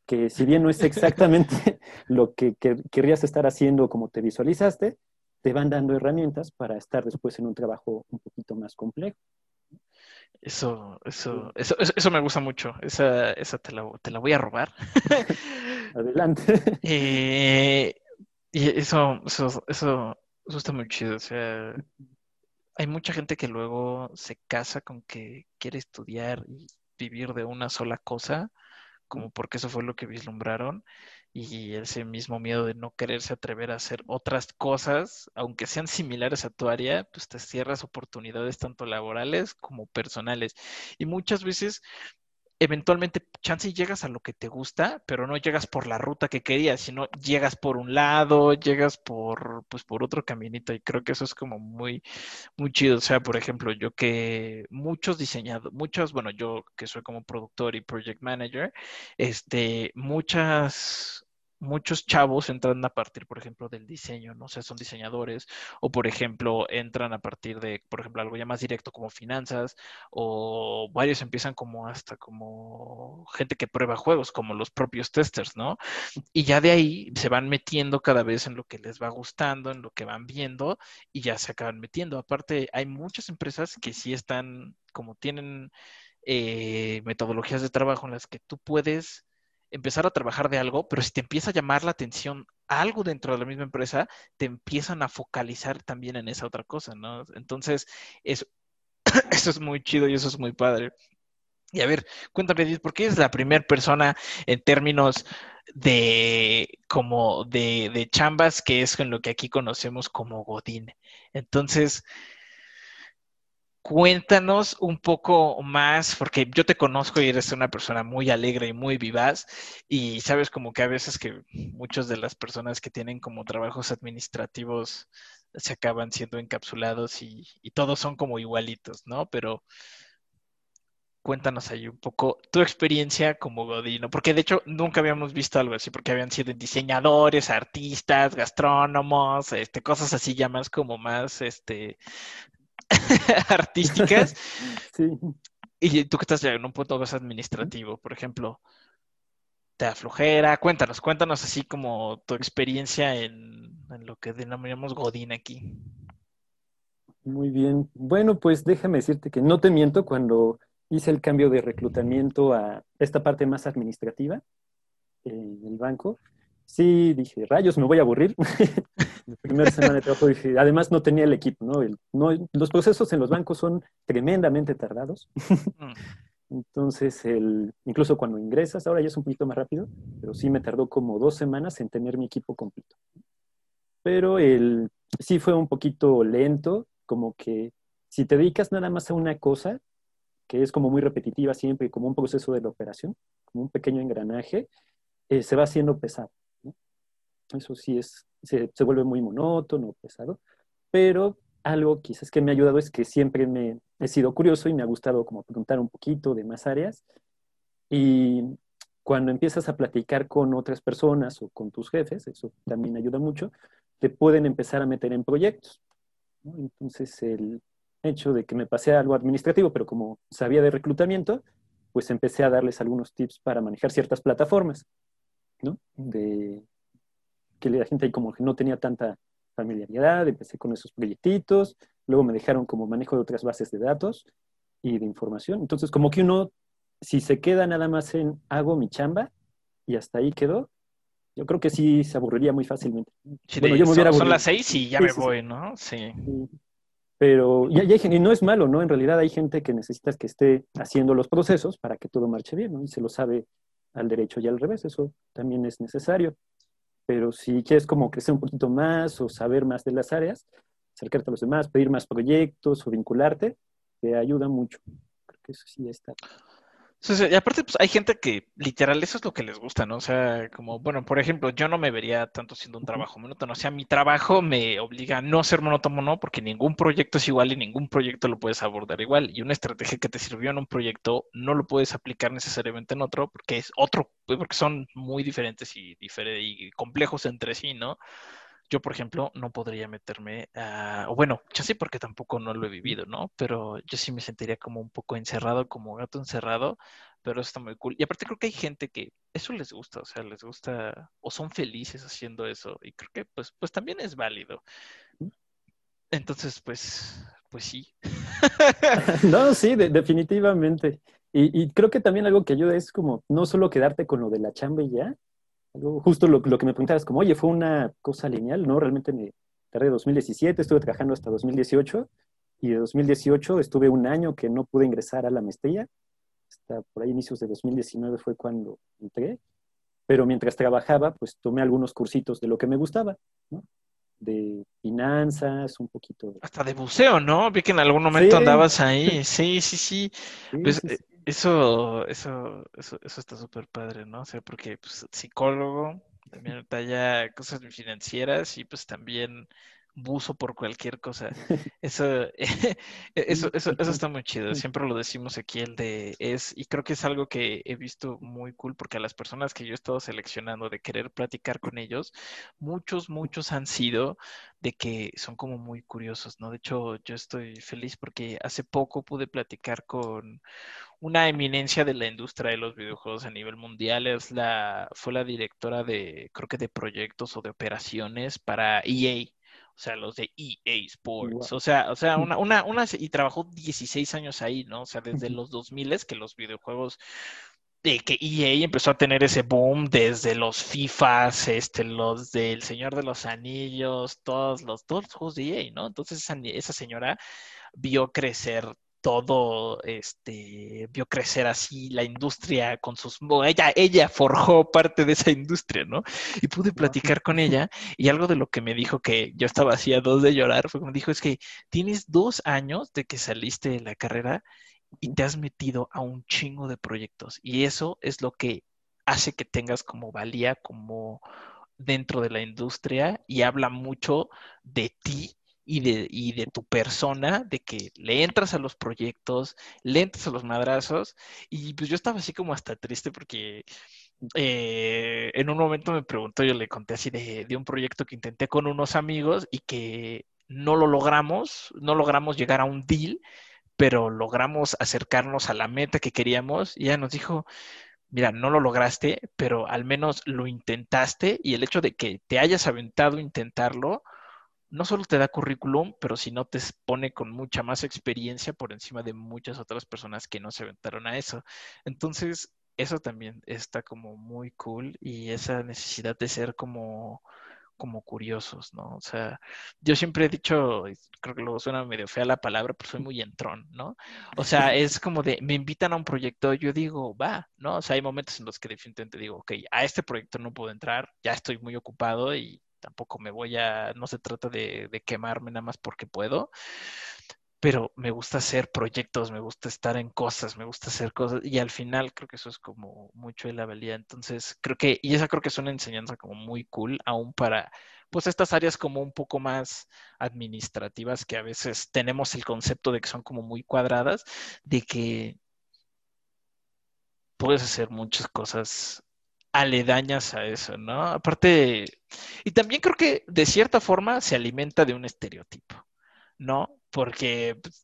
que si bien no es [LAUGHS] exactamente lo que, que querrías estar haciendo como te visualizaste, te van dando herramientas para estar después en un trabajo un poquito más complejo. Eso, eso, eso, eso, me gusta mucho. Esa, esa te, la, te la voy a robar. [LAUGHS] Adelante. [LAUGHS] Eh, y eso, eso, eso, eso está muy chido. O sea, hay mucha gente que luego se casa con que quiere estudiar y vivir de una sola cosa, como porque eso fue lo que vislumbraron, y ese mismo miedo de no quererse atrever a hacer otras cosas, aunque sean similares a tu área, pues te cierras oportunidades tanto laborales como personales. Y muchas veces eventualmente chance llegas a lo que te gusta, pero no llegas por la ruta que querías, sino llegas por un lado, llegas por pues por otro caminito y creo que eso es como muy muy chido, o sea, por ejemplo, yo que muchos diseñados, muchos, bueno, yo que soy como productor y project manager, este muchas muchos chavos entran a partir, por ejemplo, del diseño, no sé, son diseñadores, o por ejemplo, entran a partir de, por ejemplo, algo ya más directo como finanzas, o varios empiezan como hasta como gente que prueba juegos, como los propios testers, ¿no? Y ya de ahí se van metiendo cada vez en lo que les va gustando, en lo que van viendo, y ya se acaban metiendo. Aparte, hay muchas empresas que sí están, como tienen eh, metodologías de trabajo en las que tú puedes empezar a trabajar de algo, pero si te empieza a llamar la atención algo dentro de la misma empresa, te empiezan a focalizar también en esa otra cosa, ¿no? Entonces, eso, [COUGHS] es muy chido y eso es muy padre. Y a ver, cuéntame, ¿por qué es la primera persona en términos de como de, de chambas que es en lo que aquí conocemos como Godín? Entonces, Cuéntanos un poco más, porque yo te conozco y eres una persona muy alegre y muy vivaz, y sabes como que a veces que muchas de las personas que tienen como trabajos administrativos se acaban siendo encapsulados y, todos son como igualitos, ¿no? Pero cuéntanos ahí un poco tu experiencia como Godino, porque de hecho nunca habíamos visto algo así, porque habían sido diseñadores, artistas, gastrónomos, este, cosas así ya más como más, este, [LAUGHS] artísticas. [LAUGHS] Y tú que estás en un punto más administrativo, por ejemplo, te aflojera. Cuéntanos, cuéntanos así como tu experiencia en, lo que denominamos Godín aquí. Muy bien. Bueno, pues déjame decirte que no te miento cuando hice el cambio de reclutamiento a esta parte más administrativa en el banco sí dije, rayos, me voy a aburrir. [LAUGHS] la primera semana de trabajo dije, además no tenía el equipo, ¿no? no los procesos en los bancos son tremendamente tardados. Mm. Entonces, el, incluso cuando ingresas, ahora ya es un poquito más rápido, pero sí me tardó como dos semanas en tener mi equipo completo. Pero el, sí fue un poquito lento, como que si te dedicas nada más a una cosa, que es como muy repetitiva siempre, como un proceso de la operación, como un pequeño engranaje, eh, se va haciendo pesado. Eso sí es, se, vuelve muy monótono, pesado, pero algo quizás que me ha ayudado es que siempre me he sido curioso y me ha gustado como preguntar un poquito de más áreas. Y cuando empiezas a platicar con otras personas o con tus jefes, eso también ayuda mucho, te pueden empezar a meter en proyectos. Entonces, el hecho de que me pasé a algo administrativo, pero como sabía de reclutamiento, pues empecé a darles algunos tips para manejar ciertas plataformas, ¿no? De, que la gente ahí como que no tenía tanta familiaridad, empecé con esos proyectitos, luego me dejaron como manejo de otras bases de datos y de información. Entonces, como que uno, si se queda nada más en hago mi chamba y hasta ahí quedó, yo creo que sí se aburriría muy fácilmente. bueno, yo me son, son, las seis y ya me voy, ¿no? Sí. Pero, y, y, no es malo, ¿no? En realidad hay gente que necesitas que esté haciendo los procesos para que todo marche bien, ¿no? Y se lo sabe al derecho y al revés, eso también es necesario. Pero si quieres como crecer un poquito más o saber más de las áreas, acercarte a los demás, pedir más proyectos o vincularte, te ayuda mucho. Creo que eso sí está y aparte, pues hay gente que literal eso es lo que les gusta, ¿no? O sea, como, bueno, por ejemplo, yo no me vería tanto siendo un trabajo monótono. O sea, mi trabajo me obliga a no ser monótono, ¿no? Porque ningún proyecto es igual y ningún proyecto lo puedes abordar igual. Y una estrategia que te sirvió en un proyecto no lo puedes aplicar necesariamente en otro porque es otro, porque son muy diferentes y complejos entre sí, ¿no? Yo, por ejemplo, no podría meterme a, o bueno, ya sé porque tampoco no lo he vivido, ¿no? Pero yo sí me sentiría como un poco encerrado, como gato encerrado, pero eso está muy cool. Y aparte creo que hay gente que eso les gusta, o sea, les gusta, o son felices haciendo eso, y creo que pues, pues también es válido. Entonces, pues, pues sí. [LAUGHS] no, sí, definitivamente. Y, y, creo que también algo que ayuda es como no solo quedarte con lo de la chamba y ya, justo lo, que me preguntabas, como, oye, fue una cosa lineal, ¿no? Realmente me tardé 2017, estuve trabajando hasta 2018 y de 2018 estuve un año que no pude ingresar a la maestría. Hasta por ahí inicios de 2019 fue cuando entré. Pero mientras trabajaba, pues tomé algunos cursitos de lo que me gustaba, ¿no? De finanzas, un poquito. Hasta de buceo, ¿no? Vi que en algún momento andabas ahí. [LAUGHS] Sí, sí, sí. Pues, eh, eso, eso, eso, eso está súper padre, ¿no? O sea, porque pues, psicólogo, también talla cosas financieras y pues también buzo por cualquier cosa. [LAUGHS] Eso, [LAUGHS] eso, eso, eso está muy chido. Siempre lo decimos aquí, el de es, y creo que es algo que he visto muy cool, porque a las personas que yo he estado seleccionando de querer platicar con ellos, muchos, muchos han sido de que son como muy curiosos, ¿no? De hecho, yo estoy feliz porque hace poco pude platicar con una eminencia de la industria de los videojuegos a nivel mundial. Es la, fue la directora de, creo que de proyectos o de operaciones para EA o sea, los de EA Sports, o sea, o sea, una, una, [LAUGHS] una, y trabajó 16 años ahí, ¿no? O sea, desde los 2000 que los videojuegos, de que EA empezó a tener ese boom desde los FIFAs, este, los del Señor de los Anillos, todos los, todos los juegos de EA, ¿no? Entonces esa, esa señora vio crecer todo este vio crecer así la industria con sus ella ella forjó parte de esa industria no y pude platicar con ella y algo de lo que me dijo que yo estaba así a dos de llorar fue como dijo es que tienes dos años de que saliste de la carrera y te has metido a un chingo de proyectos y eso es lo que hace que tengas como valía como dentro de la industria y habla mucho de ti y de, y de tu persona, de que le entras a los proyectos, le entras a los madrazos, y pues yo estaba así como hasta triste porque eh, en un momento me preguntó, yo le conté así de, de, un proyecto que intenté con unos amigos y que no lo logramos, no logramos llegar a un deal, pero logramos acercarnos a la meta que queríamos, y ella nos dijo, mira, no lo lograste, pero al menos lo intentaste, y el hecho de que te hayas aventado a intentarlo, no solo te da currículum, pero si no te pone con mucha más experiencia por encima de muchas otras personas que no se aventaron a eso. Entonces, eso también está como muy cool y esa necesidad de ser como como curiosos, ¿no? O sea, yo siempre he dicho, creo que luego suena medio fea la palabra, pero soy muy entrón, ¿no? O sea, [LAUGHS] es como de, me invitan a un proyecto, yo digo, va, ¿no? O sea, hay momentos en los que definitivamente digo, ok, a este proyecto no puedo entrar, ya estoy muy ocupado y tampoco me voy a, no se trata de, quemarme nada más porque puedo, pero me gusta hacer proyectos, me gusta estar en cosas, me gusta hacer cosas y al final creo que eso es como mucho de la valía. Entonces, creo que, y esa creo que es una enseñanza como muy cool, aún para, pues estas áreas como un poco más administrativas que a veces tenemos el concepto de que son como muy cuadradas, de que puedes hacer muchas cosas aledañas a eso, ¿no? Aparte, y también creo que de cierta forma se alimenta de un estereotipo, ¿no? Porque pues,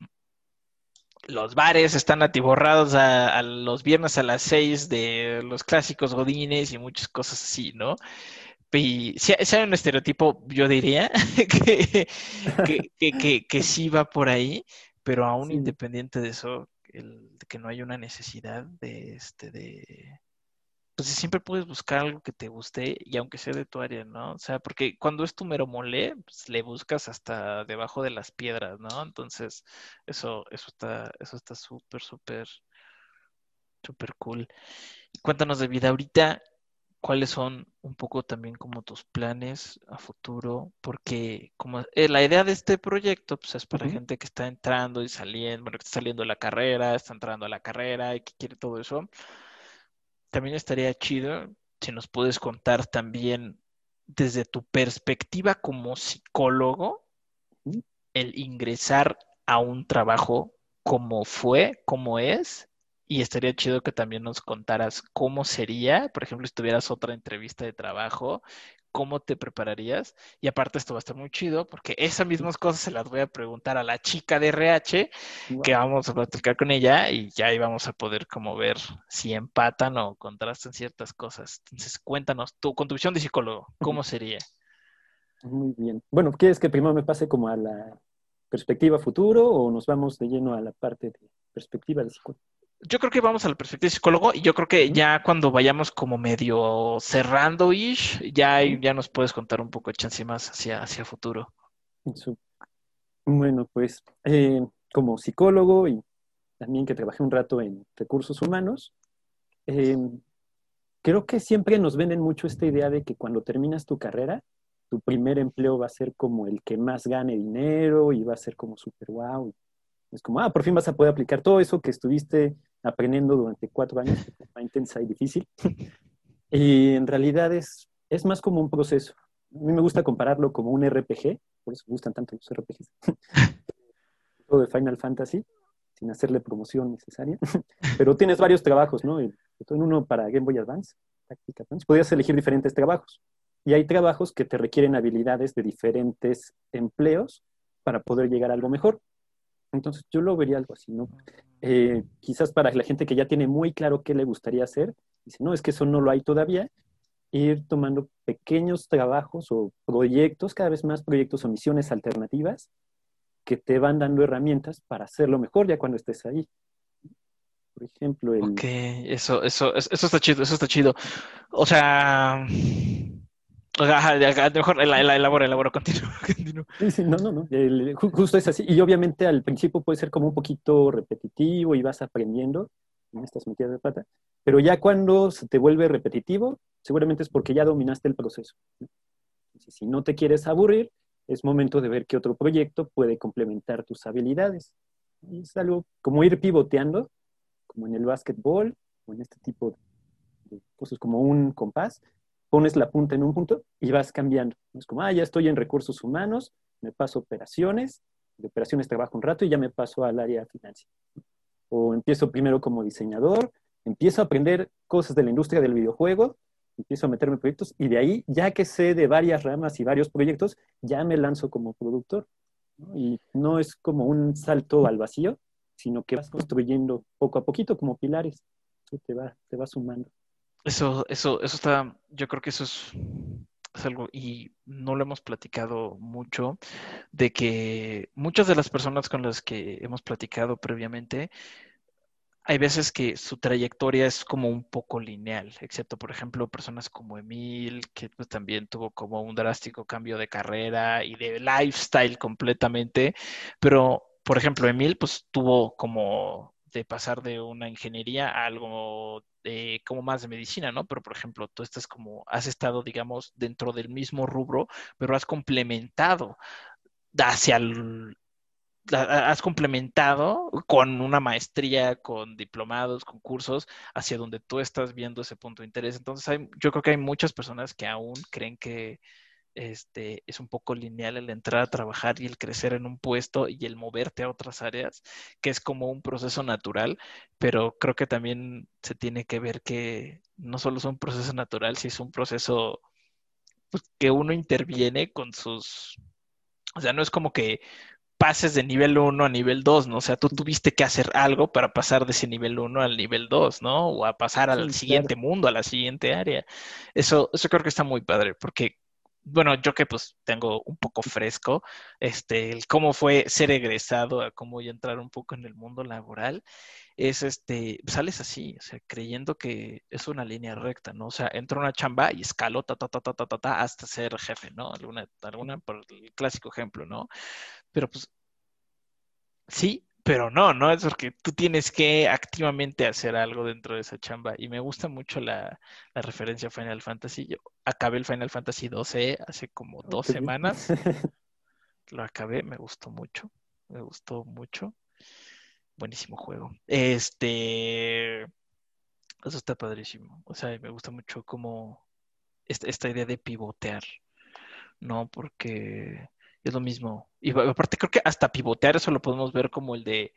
los bares están atiborrados a, los viernes a las seis de los clásicos godines y muchas cosas así, ¿no? Y si, hay un estereotipo, yo diría [LAUGHS] que, que, que, sí va por ahí, pero aún independiente de eso, el, que no hay una necesidad de, este, de, pues siempre puedes buscar algo que te guste y aunque sea de tu área, ¿no? O sea, porque cuando es tu mero mole, pues le buscas hasta debajo de las piedras, ¿no? Entonces, eso, eso está, eso está súper, súper, súper cool. Cuéntanos de vida ahorita, cuáles son un poco también como tus planes a futuro, porque como eh, la idea de este proyecto pues es para gente que está entrando y saliendo, bueno, que está saliendo de la carrera, está entrando a la carrera y que quiere todo eso. También estaría chido si nos puedes contar también desde tu perspectiva como psicólogo el ingresar a un trabajo como fue, como es y estaría chido que también nos contaras cómo sería, por ejemplo, si tuvieras otra entrevista de trabajo, cómo te prepararías. Y aparte esto va a estar muy chido porque esas mismas cosas se las voy a preguntar a la chica de RH, que vamos a platicar con ella y ya ahí vamos a poder como ver si empatan o contrastan ciertas cosas. Entonces, cuéntanos, tu contribución de psicólogo, ¿cómo sería? Muy bien. Bueno, ¿quieres que primero me pase como a la perspectiva futuro o nos vamos de lleno a la parte de perspectiva de psicólogo? Yo creo que vamos a la perspectiva de psicólogo y yo creo que ya cuando vayamos como medio cerrando ish, ya, ya nos puedes contar un poco de chance más hacia, hacia futuro. Bueno, pues eh, como psicólogo y también que trabajé un rato en recursos humanos, eh, creo que siempre nos venden mucho esta idea de que cuando terminas tu carrera, tu primer empleo va a ser como el que más gane dinero y va a ser como súper wow. Es como, ah, por fin vas a poder aplicar todo eso que estuviste aprendiendo durante cuatro años, que fue intensa y difícil. [LAUGHS] Y en realidad es, es más como un proceso. A mí me gusta compararlo como un RPG, por eso me gustan tanto los RPGs. [LAUGHS] Todo de Final Fantasy, sin hacerle promoción necesaria. [LAUGHS] Pero tienes varios trabajos, ¿no? En uno para Game Boy Advance, Tactic Advance. Podrías elegir diferentes trabajos. Y hay trabajos que te requieren habilidades de diferentes empleos para poder llegar a algo mejor. Entonces yo lo vería algo así, ¿no? Eh, quizás para la gente que ya tiene muy claro qué le gustaría hacer, dice, no, es que eso no lo hay todavía, ir tomando pequeños trabajos o proyectos, cada vez más proyectos o misiones alternativas que te van dando herramientas para hacerlo mejor ya cuando estés ahí. Por ejemplo, el... Ok, eso, eso, eso está chido, eso está chido. O sea, mejor elabora, elabora, continúa. [LAUGHS] Sí, sí, no, no, no. justo es así. Y obviamente al principio puede ser como un poquito repetitivo y vas aprendiendo en estas metidas de pata. Pero ya cuando se te vuelve repetitivo, seguramente es porque ya dominaste el proceso. si no te quieres aburrir, es momento de ver qué otro proyecto puede complementar tus habilidades. es algo como ir pivoteando, como en el básquetbol o en este tipo de cosas, como un compás pones la punta en un punto y vas cambiando. Es como, ah, ya estoy en recursos humanos, me paso operaciones, de operaciones trabajo un rato y ya me paso al área financiera. O empiezo primero como diseñador, empiezo a aprender cosas de la industria del videojuego, empiezo a meterme en proyectos y de ahí, ya que sé de varias ramas y varios proyectos, ya me lanzo como productor. Y no es como un salto al vacío, sino que vas construyendo poco a poquito como pilares. Eso te va, te va sumando. Eso, eso, eso está, yo creo que eso es, algo, y no lo hemos platicado mucho, de que muchas de las personas con las que hemos platicado previamente, hay veces que su trayectoria es como un poco lineal, excepto, por ejemplo, personas como Emil, que pues, también tuvo como un drástico cambio de carrera y de lifestyle completamente, pero, por ejemplo, Emil, pues tuvo como de pasar de una ingeniería a algo como más de medicina, ¿no? Pero, por ejemplo, tú estás como, has estado, digamos, dentro del mismo rubro, pero has complementado hacia el, has complementado con una maestría, con diplomados, con cursos, hacia donde tú estás viendo ese punto de interés. Entonces, hay, yo creo que hay muchas personas que aún creen que este, es un poco lineal el entrar a trabajar y el crecer en un puesto y el moverte a otras áreas, que es como un proceso natural, pero creo que también se tiene que ver que no solo es un proceso natural, si es un proceso pues, que uno interviene con sus, o sea, no es como que pases de nivel 1 a nivel 2, ¿no? O sea, tú tuviste que hacer algo para pasar de ese nivel 1 al nivel 2, ¿no? O a pasar al siguiente mundo, a la siguiente área. Eso, eso creo que está muy padre, porque, bueno, yo que pues tengo un poco fresco, este, el cómo fue ser egresado, a cómo ya entrar un poco en el mundo laboral, es este, sales así, o sea, creyendo que es una línea recta, ¿no? O sea, entro a una chamba y escalo ta, ta, ta, ta, ta, ta, ta, hasta ser jefe, ¿no? Alguna, alguna, por el clásico ejemplo, ¿no? Pero pues, sí, pero no, ¿no? Es porque tú tienes que activamente hacer algo dentro de esa chamba. Y me gusta mucho la, referencia a Final Fantasy. Yo acabé el Final Fantasy 12 hace como dos semanas. [LAUGHS] Lo acabé, me gustó mucho. Me gustó mucho. Buenísimo juego. Este. Eso está padrísimo. O sea, me gusta mucho como esta, esta idea de pivotear. ¿No? Porque es lo mismo. Y aparte creo que hasta pivotear eso lo podemos ver como el de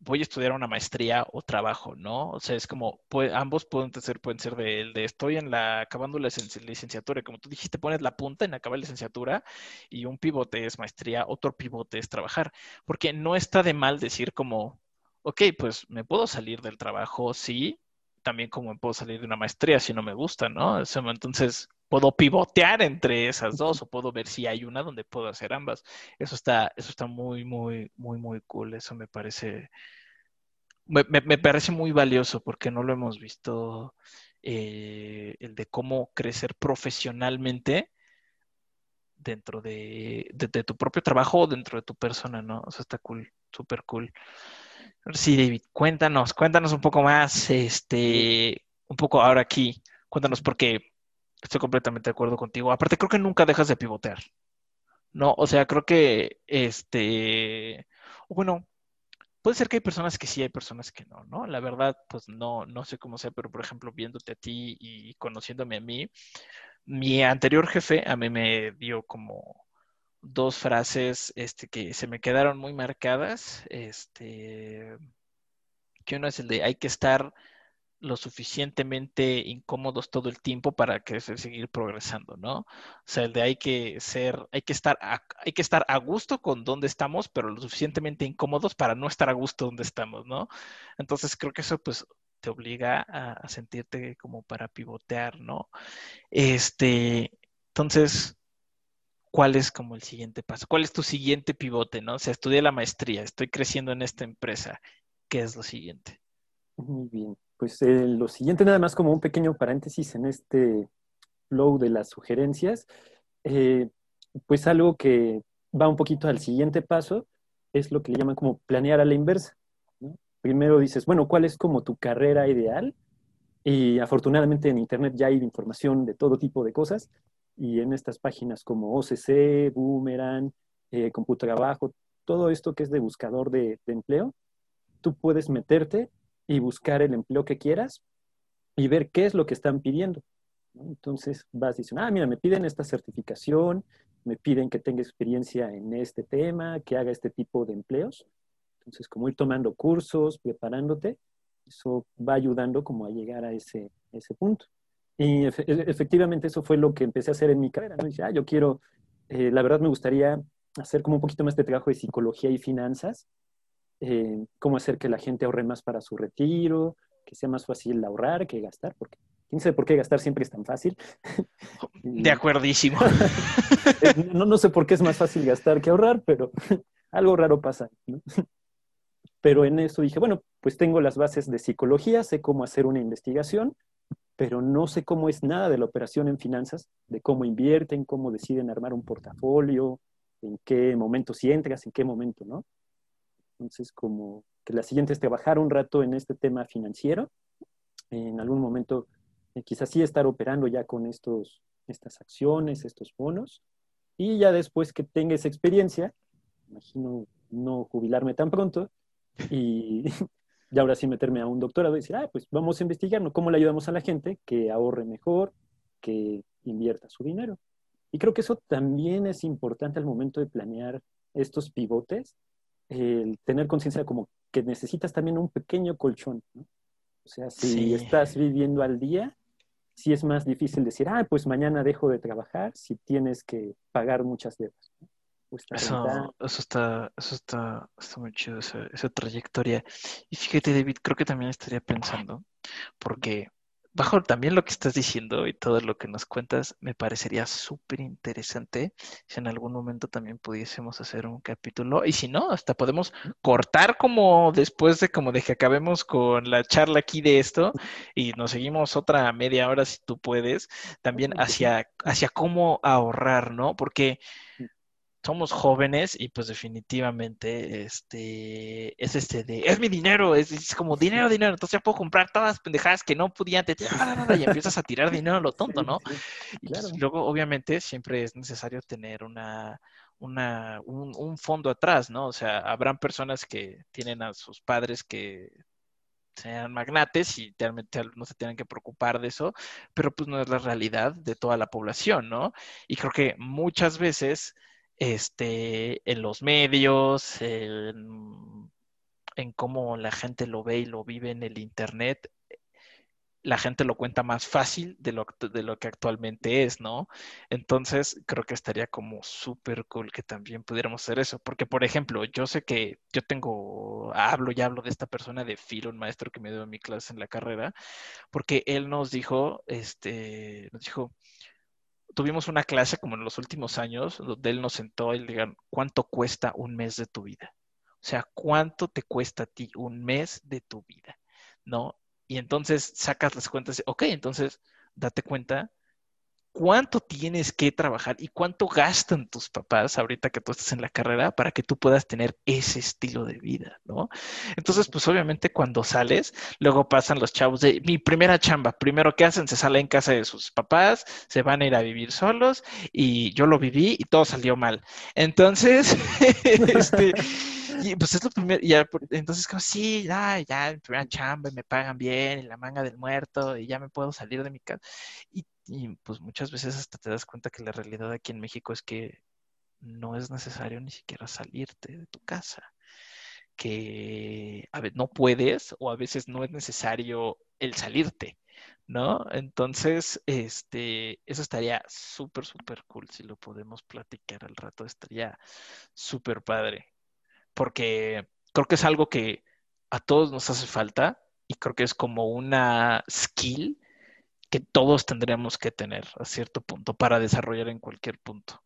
voy a estudiar una maestría o trabajo, ¿no? O sea, es como, ambos pueden ser, pueden ser de, el de estoy en la, acabando la licenciatura, como tú dijiste, pones la punta en acabar la licenciatura y un pivote es maestría, otro pivote es trabajar, porque no está de mal decir como, ok, pues me puedo salir del trabajo, sí, también como me puedo salir de una maestría si no me gusta, ¿no? Entonces, puedo pivotear entre esas dos o puedo ver si hay una donde puedo hacer ambas. Eso está, eso está muy, muy, muy, muy cool. Eso me parece, me, parece muy valioso porque no lo hemos visto eh, el de cómo crecer profesionalmente dentro de, tu propio trabajo o dentro de tu persona, ¿no? O sea, está cool, súper cool. Sí, David, cuéntanos, cuéntanos un poco más, este, un poco ahora aquí, cuéntanos por qué Estoy completamente de acuerdo contigo. Aparte, creo que nunca dejas de pivotear. No, o sea, creo que este, bueno, puede ser que hay personas que sí, hay personas que no, ¿no? La verdad, pues no, no sé cómo sea, pero por ejemplo, viéndote a ti y conociéndome a mí, mi anterior jefe a mí me dio como dos frases este, que se me quedaron muy marcadas. Este, que uno es el de hay que estar lo suficientemente incómodos todo el tiempo para que seguir progresando, ¿no? O sea, el de hay que ser, hay que estar, a, hay que estar a gusto con donde estamos, pero lo suficientemente incómodos para no estar a gusto donde estamos, ¿no? Entonces creo que eso pues te obliga a, sentirte como para pivotear, ¿no? Este, entonces, ¿cuál es como el siguiente paso? ¿Cuál es tu siguiente pivote, no? O sea, estudié la maestría, estoy creciendo en esta empresa. ¿Qué es lo siguiente? Muy bien. Pues eh, lo siguiente, nada más como un pequeño paréntesis en este flow de las sugerencias, eh, pues algo que va un poquito al siguiente paso es lo que le llaman como planear a la inversa. Primero dices, bueno, ¿cuál es como tu carrera ideal? Y afortunadamente en Internet ya hay información de todo tipo de cosas y en estas páginas como OCC, Boomerang, eh, Computrabajo, todo esto que es de buscador de empleo, tú puedes meterte y buscar el empleo que quieras y ver qué es lo que están pidiendo. Entonces vas diciendo, ah, mira, me piden esta certificación, me piden que tenga experiencia en este tema, que haga este tipo de empleos. Entonces, como ir tomando cursos, preparándote, eso va ayudando como a llegar a ese, ese punto. Y e, efectivamente eso fue lo que empecé a hacer en mi carrera. ¿no? Dice, ah, yo quiero, eh, la verdad me gustaría hacer como un poquito más de trabajo de psicología y finanzas, eh, cómo hacer que la gente ahorre más para su retiro, que sea más fácil ahorrar que gastar, porque quién sabe por qué gastar siempre es tan fácil. [LAUGHS] De acuerdísimo. [LAUGHS] Eh, no, no sé por qué es más fácil gastar que ahorrar, pero [LAUGHS] algo raro pasa. Pero en eso dije, bueno, pues tengo las bases de psicología, sé cómo hacer una investigación, pero no sé cómo es nada de la operación en finanzas, de cómo invierten, cómo deciden armar un portafolio, en qué momento si entras, en qué momento, ¿no? Entonces, como que la siguiente es trabajar un rato en este tema financiero. En algún momento, eh, quizás sí estar operando ya con estos, estas acciones, estos bonos. Y ya después que tenga esa experiencia, imagino no jubilarme tan pronto y, [LAUGHS] y ahora sí meterme a un doctorado y decir, ah, pues vamos a investigar cómo le ayudamos a la gente que ahorre mejor, que invierta su dinero. Y creo que eso también es importante al momento de planear estos pivotes, el tener conciencia como que necesitas también un pequeño colchón. ¿no? O sea, si estás viviendo al día, sí es más difícil decir, ah, pues mañana dejo de trabajar si tienes que pagar muchas deudas. Eso, eso está, eso está, está muy chido, esa, esa trayectoria. Y fíjate, David, creo que también estaría pensando, porque bajo también lo que estás diciendo y todo lo que nos cuentas, me parecería súper interesante si en algún momento también pudiésemos hacer un capítulo. Y si no, hasta podemos cortar como después de como de que acabemos con la charla aquí de esto y nos seguimos otra media hora si tú puedes, también hacia, hacia cómo ahorrar, ¿no? Porque somos jóvenes y pues definitivamente este es este de es mi dinero, es, como dinero, dinero, entonces ya puedo comprar todas las pendejadas que no podía antes y empiezas a tirar dinero a lo tonto, ¿no? Y pues, luego obviamente siempre es necesario tener una, una un, un, fondo atrás, ¿no? O sea, habrán personas que tienen a sus padres que sean magnates y realmente no se tienen que preocupar de eso, pero pues no es la realidad de toda la población, ¿no? Y creo que muchas veces este, en los medios, en, cómo la gente lo ve y lo vive en el Internet, la gente lo cuenta más fácil de lo, de lo que actualmente es, ¿no? Entonces, creo que estaría como súper cool que también pudiéramos hacer eso. Porque, por ejemplo, yo sé que yo tengo, hablo y hablo de esta persona de Filo, un maestro que me dio mi clase en la carrera, porque él nos dijo, este, nos dijo, tuvimos una clase como en los últimos años, donde él nos sentó y le digan, ¿cuánto cuesta un mes de tu vida? O sea, ¿cuánto te cuesta a ti un mes de tu vida? ¿No? Y entonces sacas las cuentas, ok, entonces date cuenta cuánto tienes que trabajar y cuánto gastan tus papás ahorita que tú estás en la carrera para que tú puedas tener ese estilo de vida, ¿no? Entonces, pues obviamente cuando sales, luego pasan los chavos de mi primera chamba, primero que hacen, se salen en casa de sus papás, se van a ir a vivir solos y yo lo viví y todo salió mal. Entonces, [LAUGHS] este... Pues es lo primero, entonces como, sí, ya, ya, mi primera chamba, me pagan bien, y la manga del muerto, y ya me puedo salir de mi casa. Y y pues muchas veces hasta te das cuenta que la realidad aquí en México es que no es necesario ni siquiera salirte de tu casa, que a veces no puedes o a veces no es necesario el salirte, ¿no? Entonces, este, eso estaría súper, súper cool si lo podemos platicar al rato, estaría súper padre, porque creo que es algo que a todos nos hace falta y creo que es como una skill que todos tendríamos que tener a cierto punto para desarrollar en cualquier punto.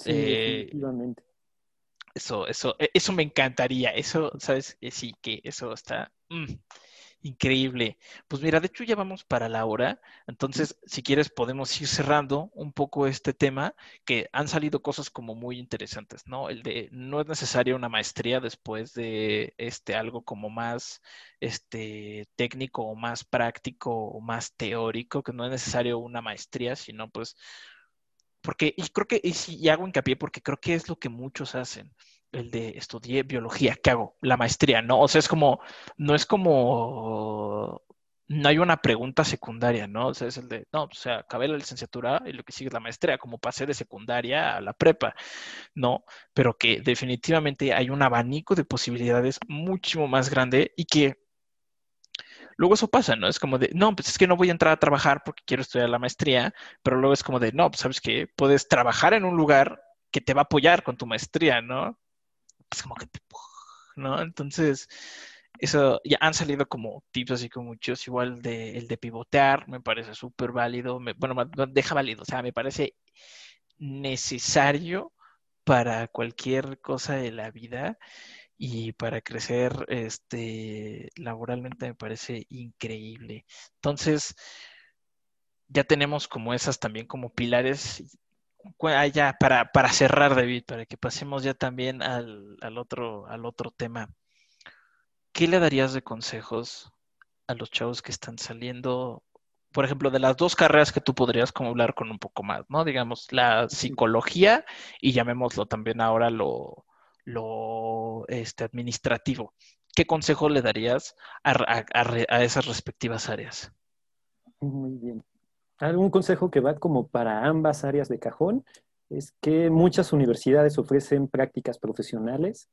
sí, eh, definitivamente. Eso, eso, e, eso me encantaría. Eso, ¿sabes? Eh, sí, que eso está. Mm, Increíble. Pues mira, de hecho ya vamos para la hora, entonces si quieres podemos ir cerrando un poco este tema, que han salido cosas como muy interesantes, ¿no? El de no es necesaria una maestría después de este algo como más este técnico o más práctico o más teórico, que no es necesario una maestría, sino pues porque y creo que y, y hago hincapié porque creo que es lo que muchos hacen el de estudié biología, ¿qué hago? La maestría, ¿no? O sea, es como, no es como, no hay una pregunta secundaria, ¿no? O sea, es el de, no, o sea, acabé la licenciatura y lo que sigue es la maestría, como pasé de secundaria a la prepa, ¿no? Pero que definitivamente hay un abanico de posibilidades muchísimo más grande y que luego eso pasa, ¿no? Es como de, no, pues es que no voy a entrar a trabajar porque quiero estudiar la maestría, pero luego es como de, no, pues sabes que puedes trabajar en un lugar que te va a apoyar con tu maestría, ¿no? Pues como que, ¿no? Entonces, eso ya han salido como tips así como muchos, igual de, el de pivotear, me parece súper válido, bueno, deja válido, o sea, me parece necesario para cualquier cosa de la vida y para crecer este laboralmente me parece increíble. Entonces, ya tenemos como esas también como pilares ya, para, para cerrar, David, para que pasemos ya también al, al, otro, al otro tema. ¿Qué le darías de consejos a los chavos que están saliendo, por ejemplo, de las dos carreras que tú podrías como hablar con un poco más, ¿no? Digamos, la psicología y llamémoslo también ahora lo, lo este, administrativo. ¿Qué consejo le darías a, a esas respectivas áreas? Muy bien algún consejo que va como para ambas áreas de cajón es que muchas universidades ofrecen prácticas profesionales,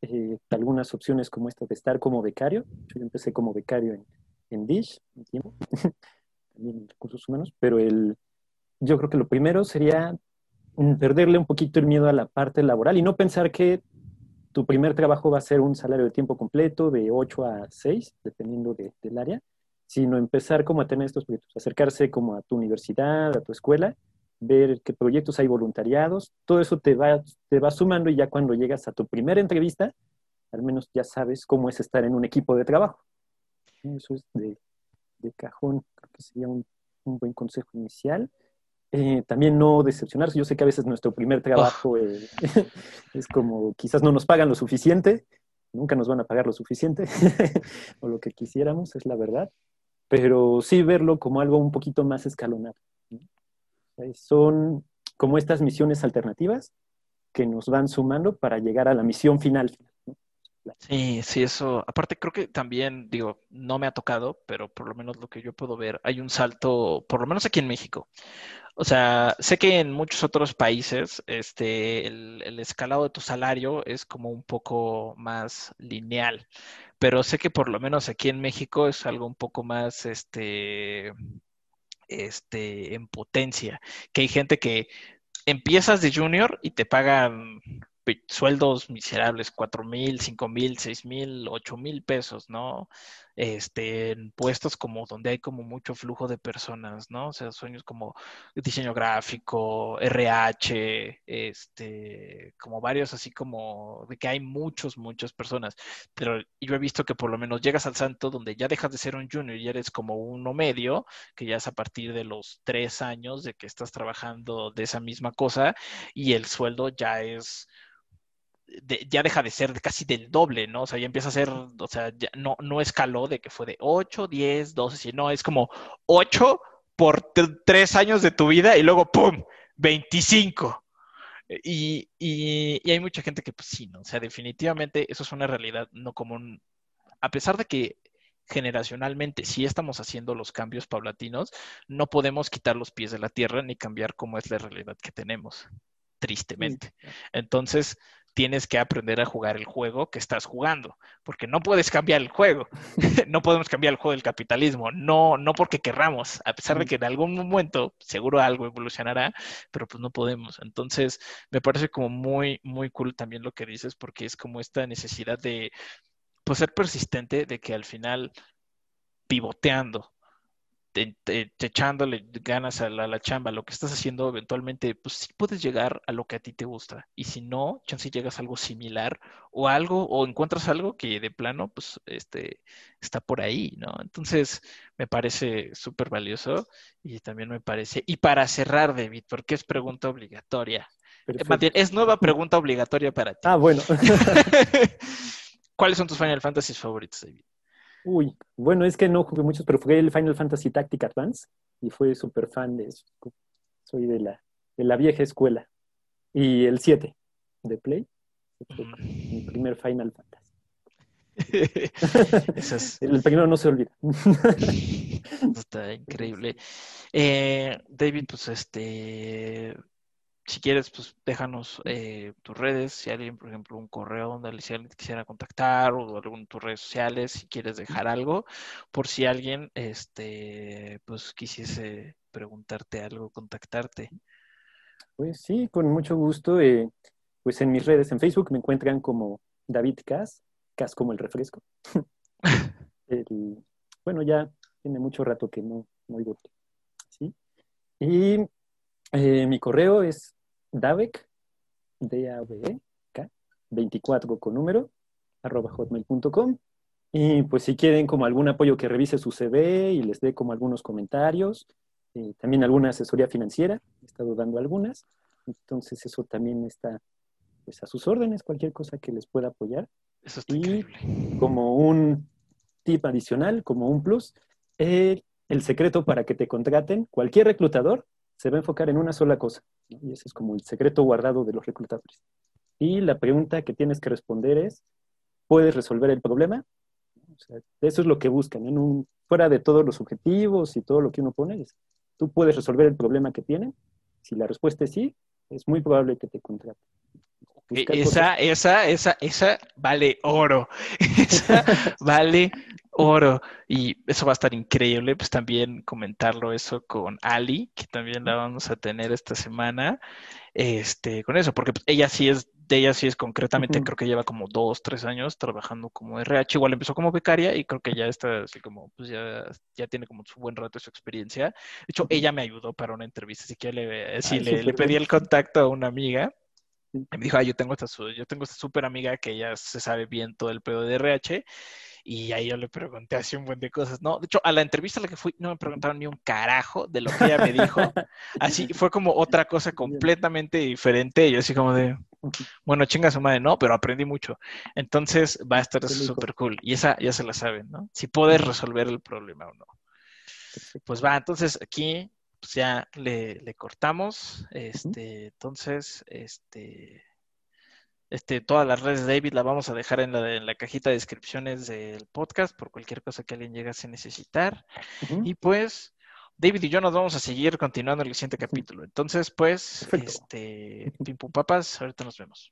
eh, algunas opciones como esta de estar como becario. Yo empecé como becario en, en Dish, un tiempo, [LAUGHS] también en recursos humanos, pero el, yo creo que lo primero sería mm, perderle un poquito el miedo a la parte laboral y no pensar que tu primer trabajo va a ser un salario de tiempo completo de 8 a 6, dependiendo del área, sino empezar como a tener estos proyectos, acercarse como a tu universidad, a tu escuela, ver qué proyectos hay voluntariados, todo eso te va, te va sumando y ya cuando llegas a tu primera entrevista, al menos ya sabes cómo es estar en un equipo de trabajo. Eso es de, cajón, creo que sería un, buen consejo inicial. Eh, también no decepcionarse. Yo sé que a veces nuestro primer trabajo eh, [LAUGHS] es como quizás no nos pagan lo suficiente, nunca nos van a pagar lo suficiente [LAUGHS] o lo que quisiéramos, es la verdad, pero sí verlo como algo un poquito más escalonado. Son como estas misiones alternativas que nos van sumando para llegar a la misión final. Sí, sí, eso. Aparte, creo que también, digo, no me ha tocado, pero por lo menos lo que yo puedo ver, hay un salto, por lo menos aquí en México. O sea, sé que en muchos otros países, este, el, escalado de tu salario es como un poco más lineal, pero sé que por lo menos aquí en México es algo un poco más, este, este, en potencia, que hay gente que empiezas de junior y te pagan sueldos miserables, cuatro mil, cinco mil, seis mil, ocho mil pesos, ¿no? Este, en puestos como donde hay como mucho flujo de personas, ¿no? O sea, sueños como diseño gráfico, RH, este, como varios así como de que hay muchos, muchas personas. Pero yo he visto que por lo menos llegas al santo donde ya dejas de ser un junior y eres como uno medio, que ya es a partir de los tres años de que estás trabajando de esa misma cosa y el sueldo ya es ya deja de ser casi del doble, ¿no? O sea, ya empieza a ser, o sea, ya no, no escaló de que fue de 8, 10, 12, sino es como 8 por 3 años de tu vida y luego ¡pum! 25. Y, y, hay mucha gente que, pues sí, ¿no? O sea, definitivamente eso es una realidad no común. A pesar de que generacionalmente sí estamos haciendo los cambios paulatinos, no podemos quitar los pies de la tierra ni cambiar cómo es la realidad que tenemos, tristemente. Entonces, tienes que aprender a jugar el juego que estás jugando, porque no puedes cambiar el juego, [LAUGHS] no podemos cambiar el juego del capitalismo, no, no porque querramos, a pesar de que en algún momento seguro algo evolucionará, pero pues no podemos. Entonces, me parece como muy, muy cool también lo que dices, porque es como esta necesidad de pues, ser persistente, de que al final pivoteando, echándole ganas a la, chamba, lo que estás haciendo, eventualmente, pues sí puedes llegar a lo que a ti te gusta. Y si no, chance llegas a algo similar o algo, o encuentras algo que de plano, pues, este, está por ahí, ¿no? Entonces, me parece súper valioso y también me parece. Y para cerrar, David, porque es pregunta obligatoria. Es nueva [LAUGHS] pregunta obligatoria para ti. Ah, bueno. [LAUGHS] [LAUGHS] ¿Cuáles son tus Final Fantasy favoritos, David? Uy, bueno, es que no jugué muchos, pero jugué el Final Fantasy Tactic Advance y fui súper fan de eso. Soy de la, de la vieja escuela. Y el 7 de Play, mi primer Final Fantasy. [LAUGHS] [LAUGHS] El primero no se olvida. [LAUGHS] Está increíble. Eh, David, pues este, si quieres, pues déjanos eh, tus redes, si alguien, por ejemplo, un correo donde si alguien quisiera contactar o algún tus redes sociales, si quieres dejar algo, por si alguien, este, pues quisiese preguntarte algo, contactarte. Pues sí, con mucho gusto. Eh, pues en mis redes, en Facebook me encuentran como David Cas, Cas como el refresco. [LAUGHS] [LAUGHS] bueno, ya tiene mucho rato que no, no oigo. ¿sí? Y eh, mi correo es davec, d a v k 24 con número, arroba hotmail.com. Y pues si quieren como algún apoyo que revise su CV y les dé como algunos comentarios, eh, también alguna asesoría financiera, he estado dando algunas, entonces eso también está pues a sus órdenes, cualquier cosa que les pueda apoyar. Eso está y como un tip adicional, como un plus, el secreto para que te contraten, cualquier reclutador se va a enfocar en una sola cosa. Y ese es como el secreto guardado de los reclutadores. Y la pregunta que tienes que responder es, ¿puedes resolver el problema? eso es lo que buscan. En un, fuera de todos los objetivos y todo lo que uno pone, ¿tú puedes resolver el problema que tienen? Si la respuesta es sí, es muy probable que te contraten. E, esa, esa, esa, esa vale oro. [LAUGHS] Esa vale oro. Y eso va a estar increíble, pues también comentarlo eso con Ali, que también la vamos a tener esta semana. este, con eso, porque pues, ella sí es, de ella sí es concretamente, creo que lleva como dos, tres años trabajando como RH, igual empezó como becaria y creo que ya está así como, pues ya, ya tiene como su buen rato su experiencia. De hecho, ella me ayudó para una entrevista, así que le, sí, Ay, le, pedí bien. el contacto a una amiga. Me dijo, ah, yo tengo esta, yo tengo esta súper amiga que ella se sabe bien todo el pedo de RH. Y ahí yo le pregunté así un buen de cosas. No, de hecho, a la entrevista a la que fui no me preguntaron ni un carajo de lo que ella me dijo. [LAUGHS] Así fue como otra cosa completamente diferente. Yo así como de, bueno, chinga su madre, no, pero aprendí mucho. Entonces va a estar súper cool. Y esa ya se la saben, ¿no? Si puedes resolver el problema o no. Pues va, entonces aquí pues ya le, le cortamos. Este, entonces, este, este, todas las redes de David las vamos a dejar en la, en la cajita de descripciones del podcast por cualquier cosa que alguien llegase a necesitar. Y pues, David y yo nos vamos a seguir continuando en el siguiente capítulo. Entonces, pues, Perfecto. este, pim pum papas, ahorita nos vemos.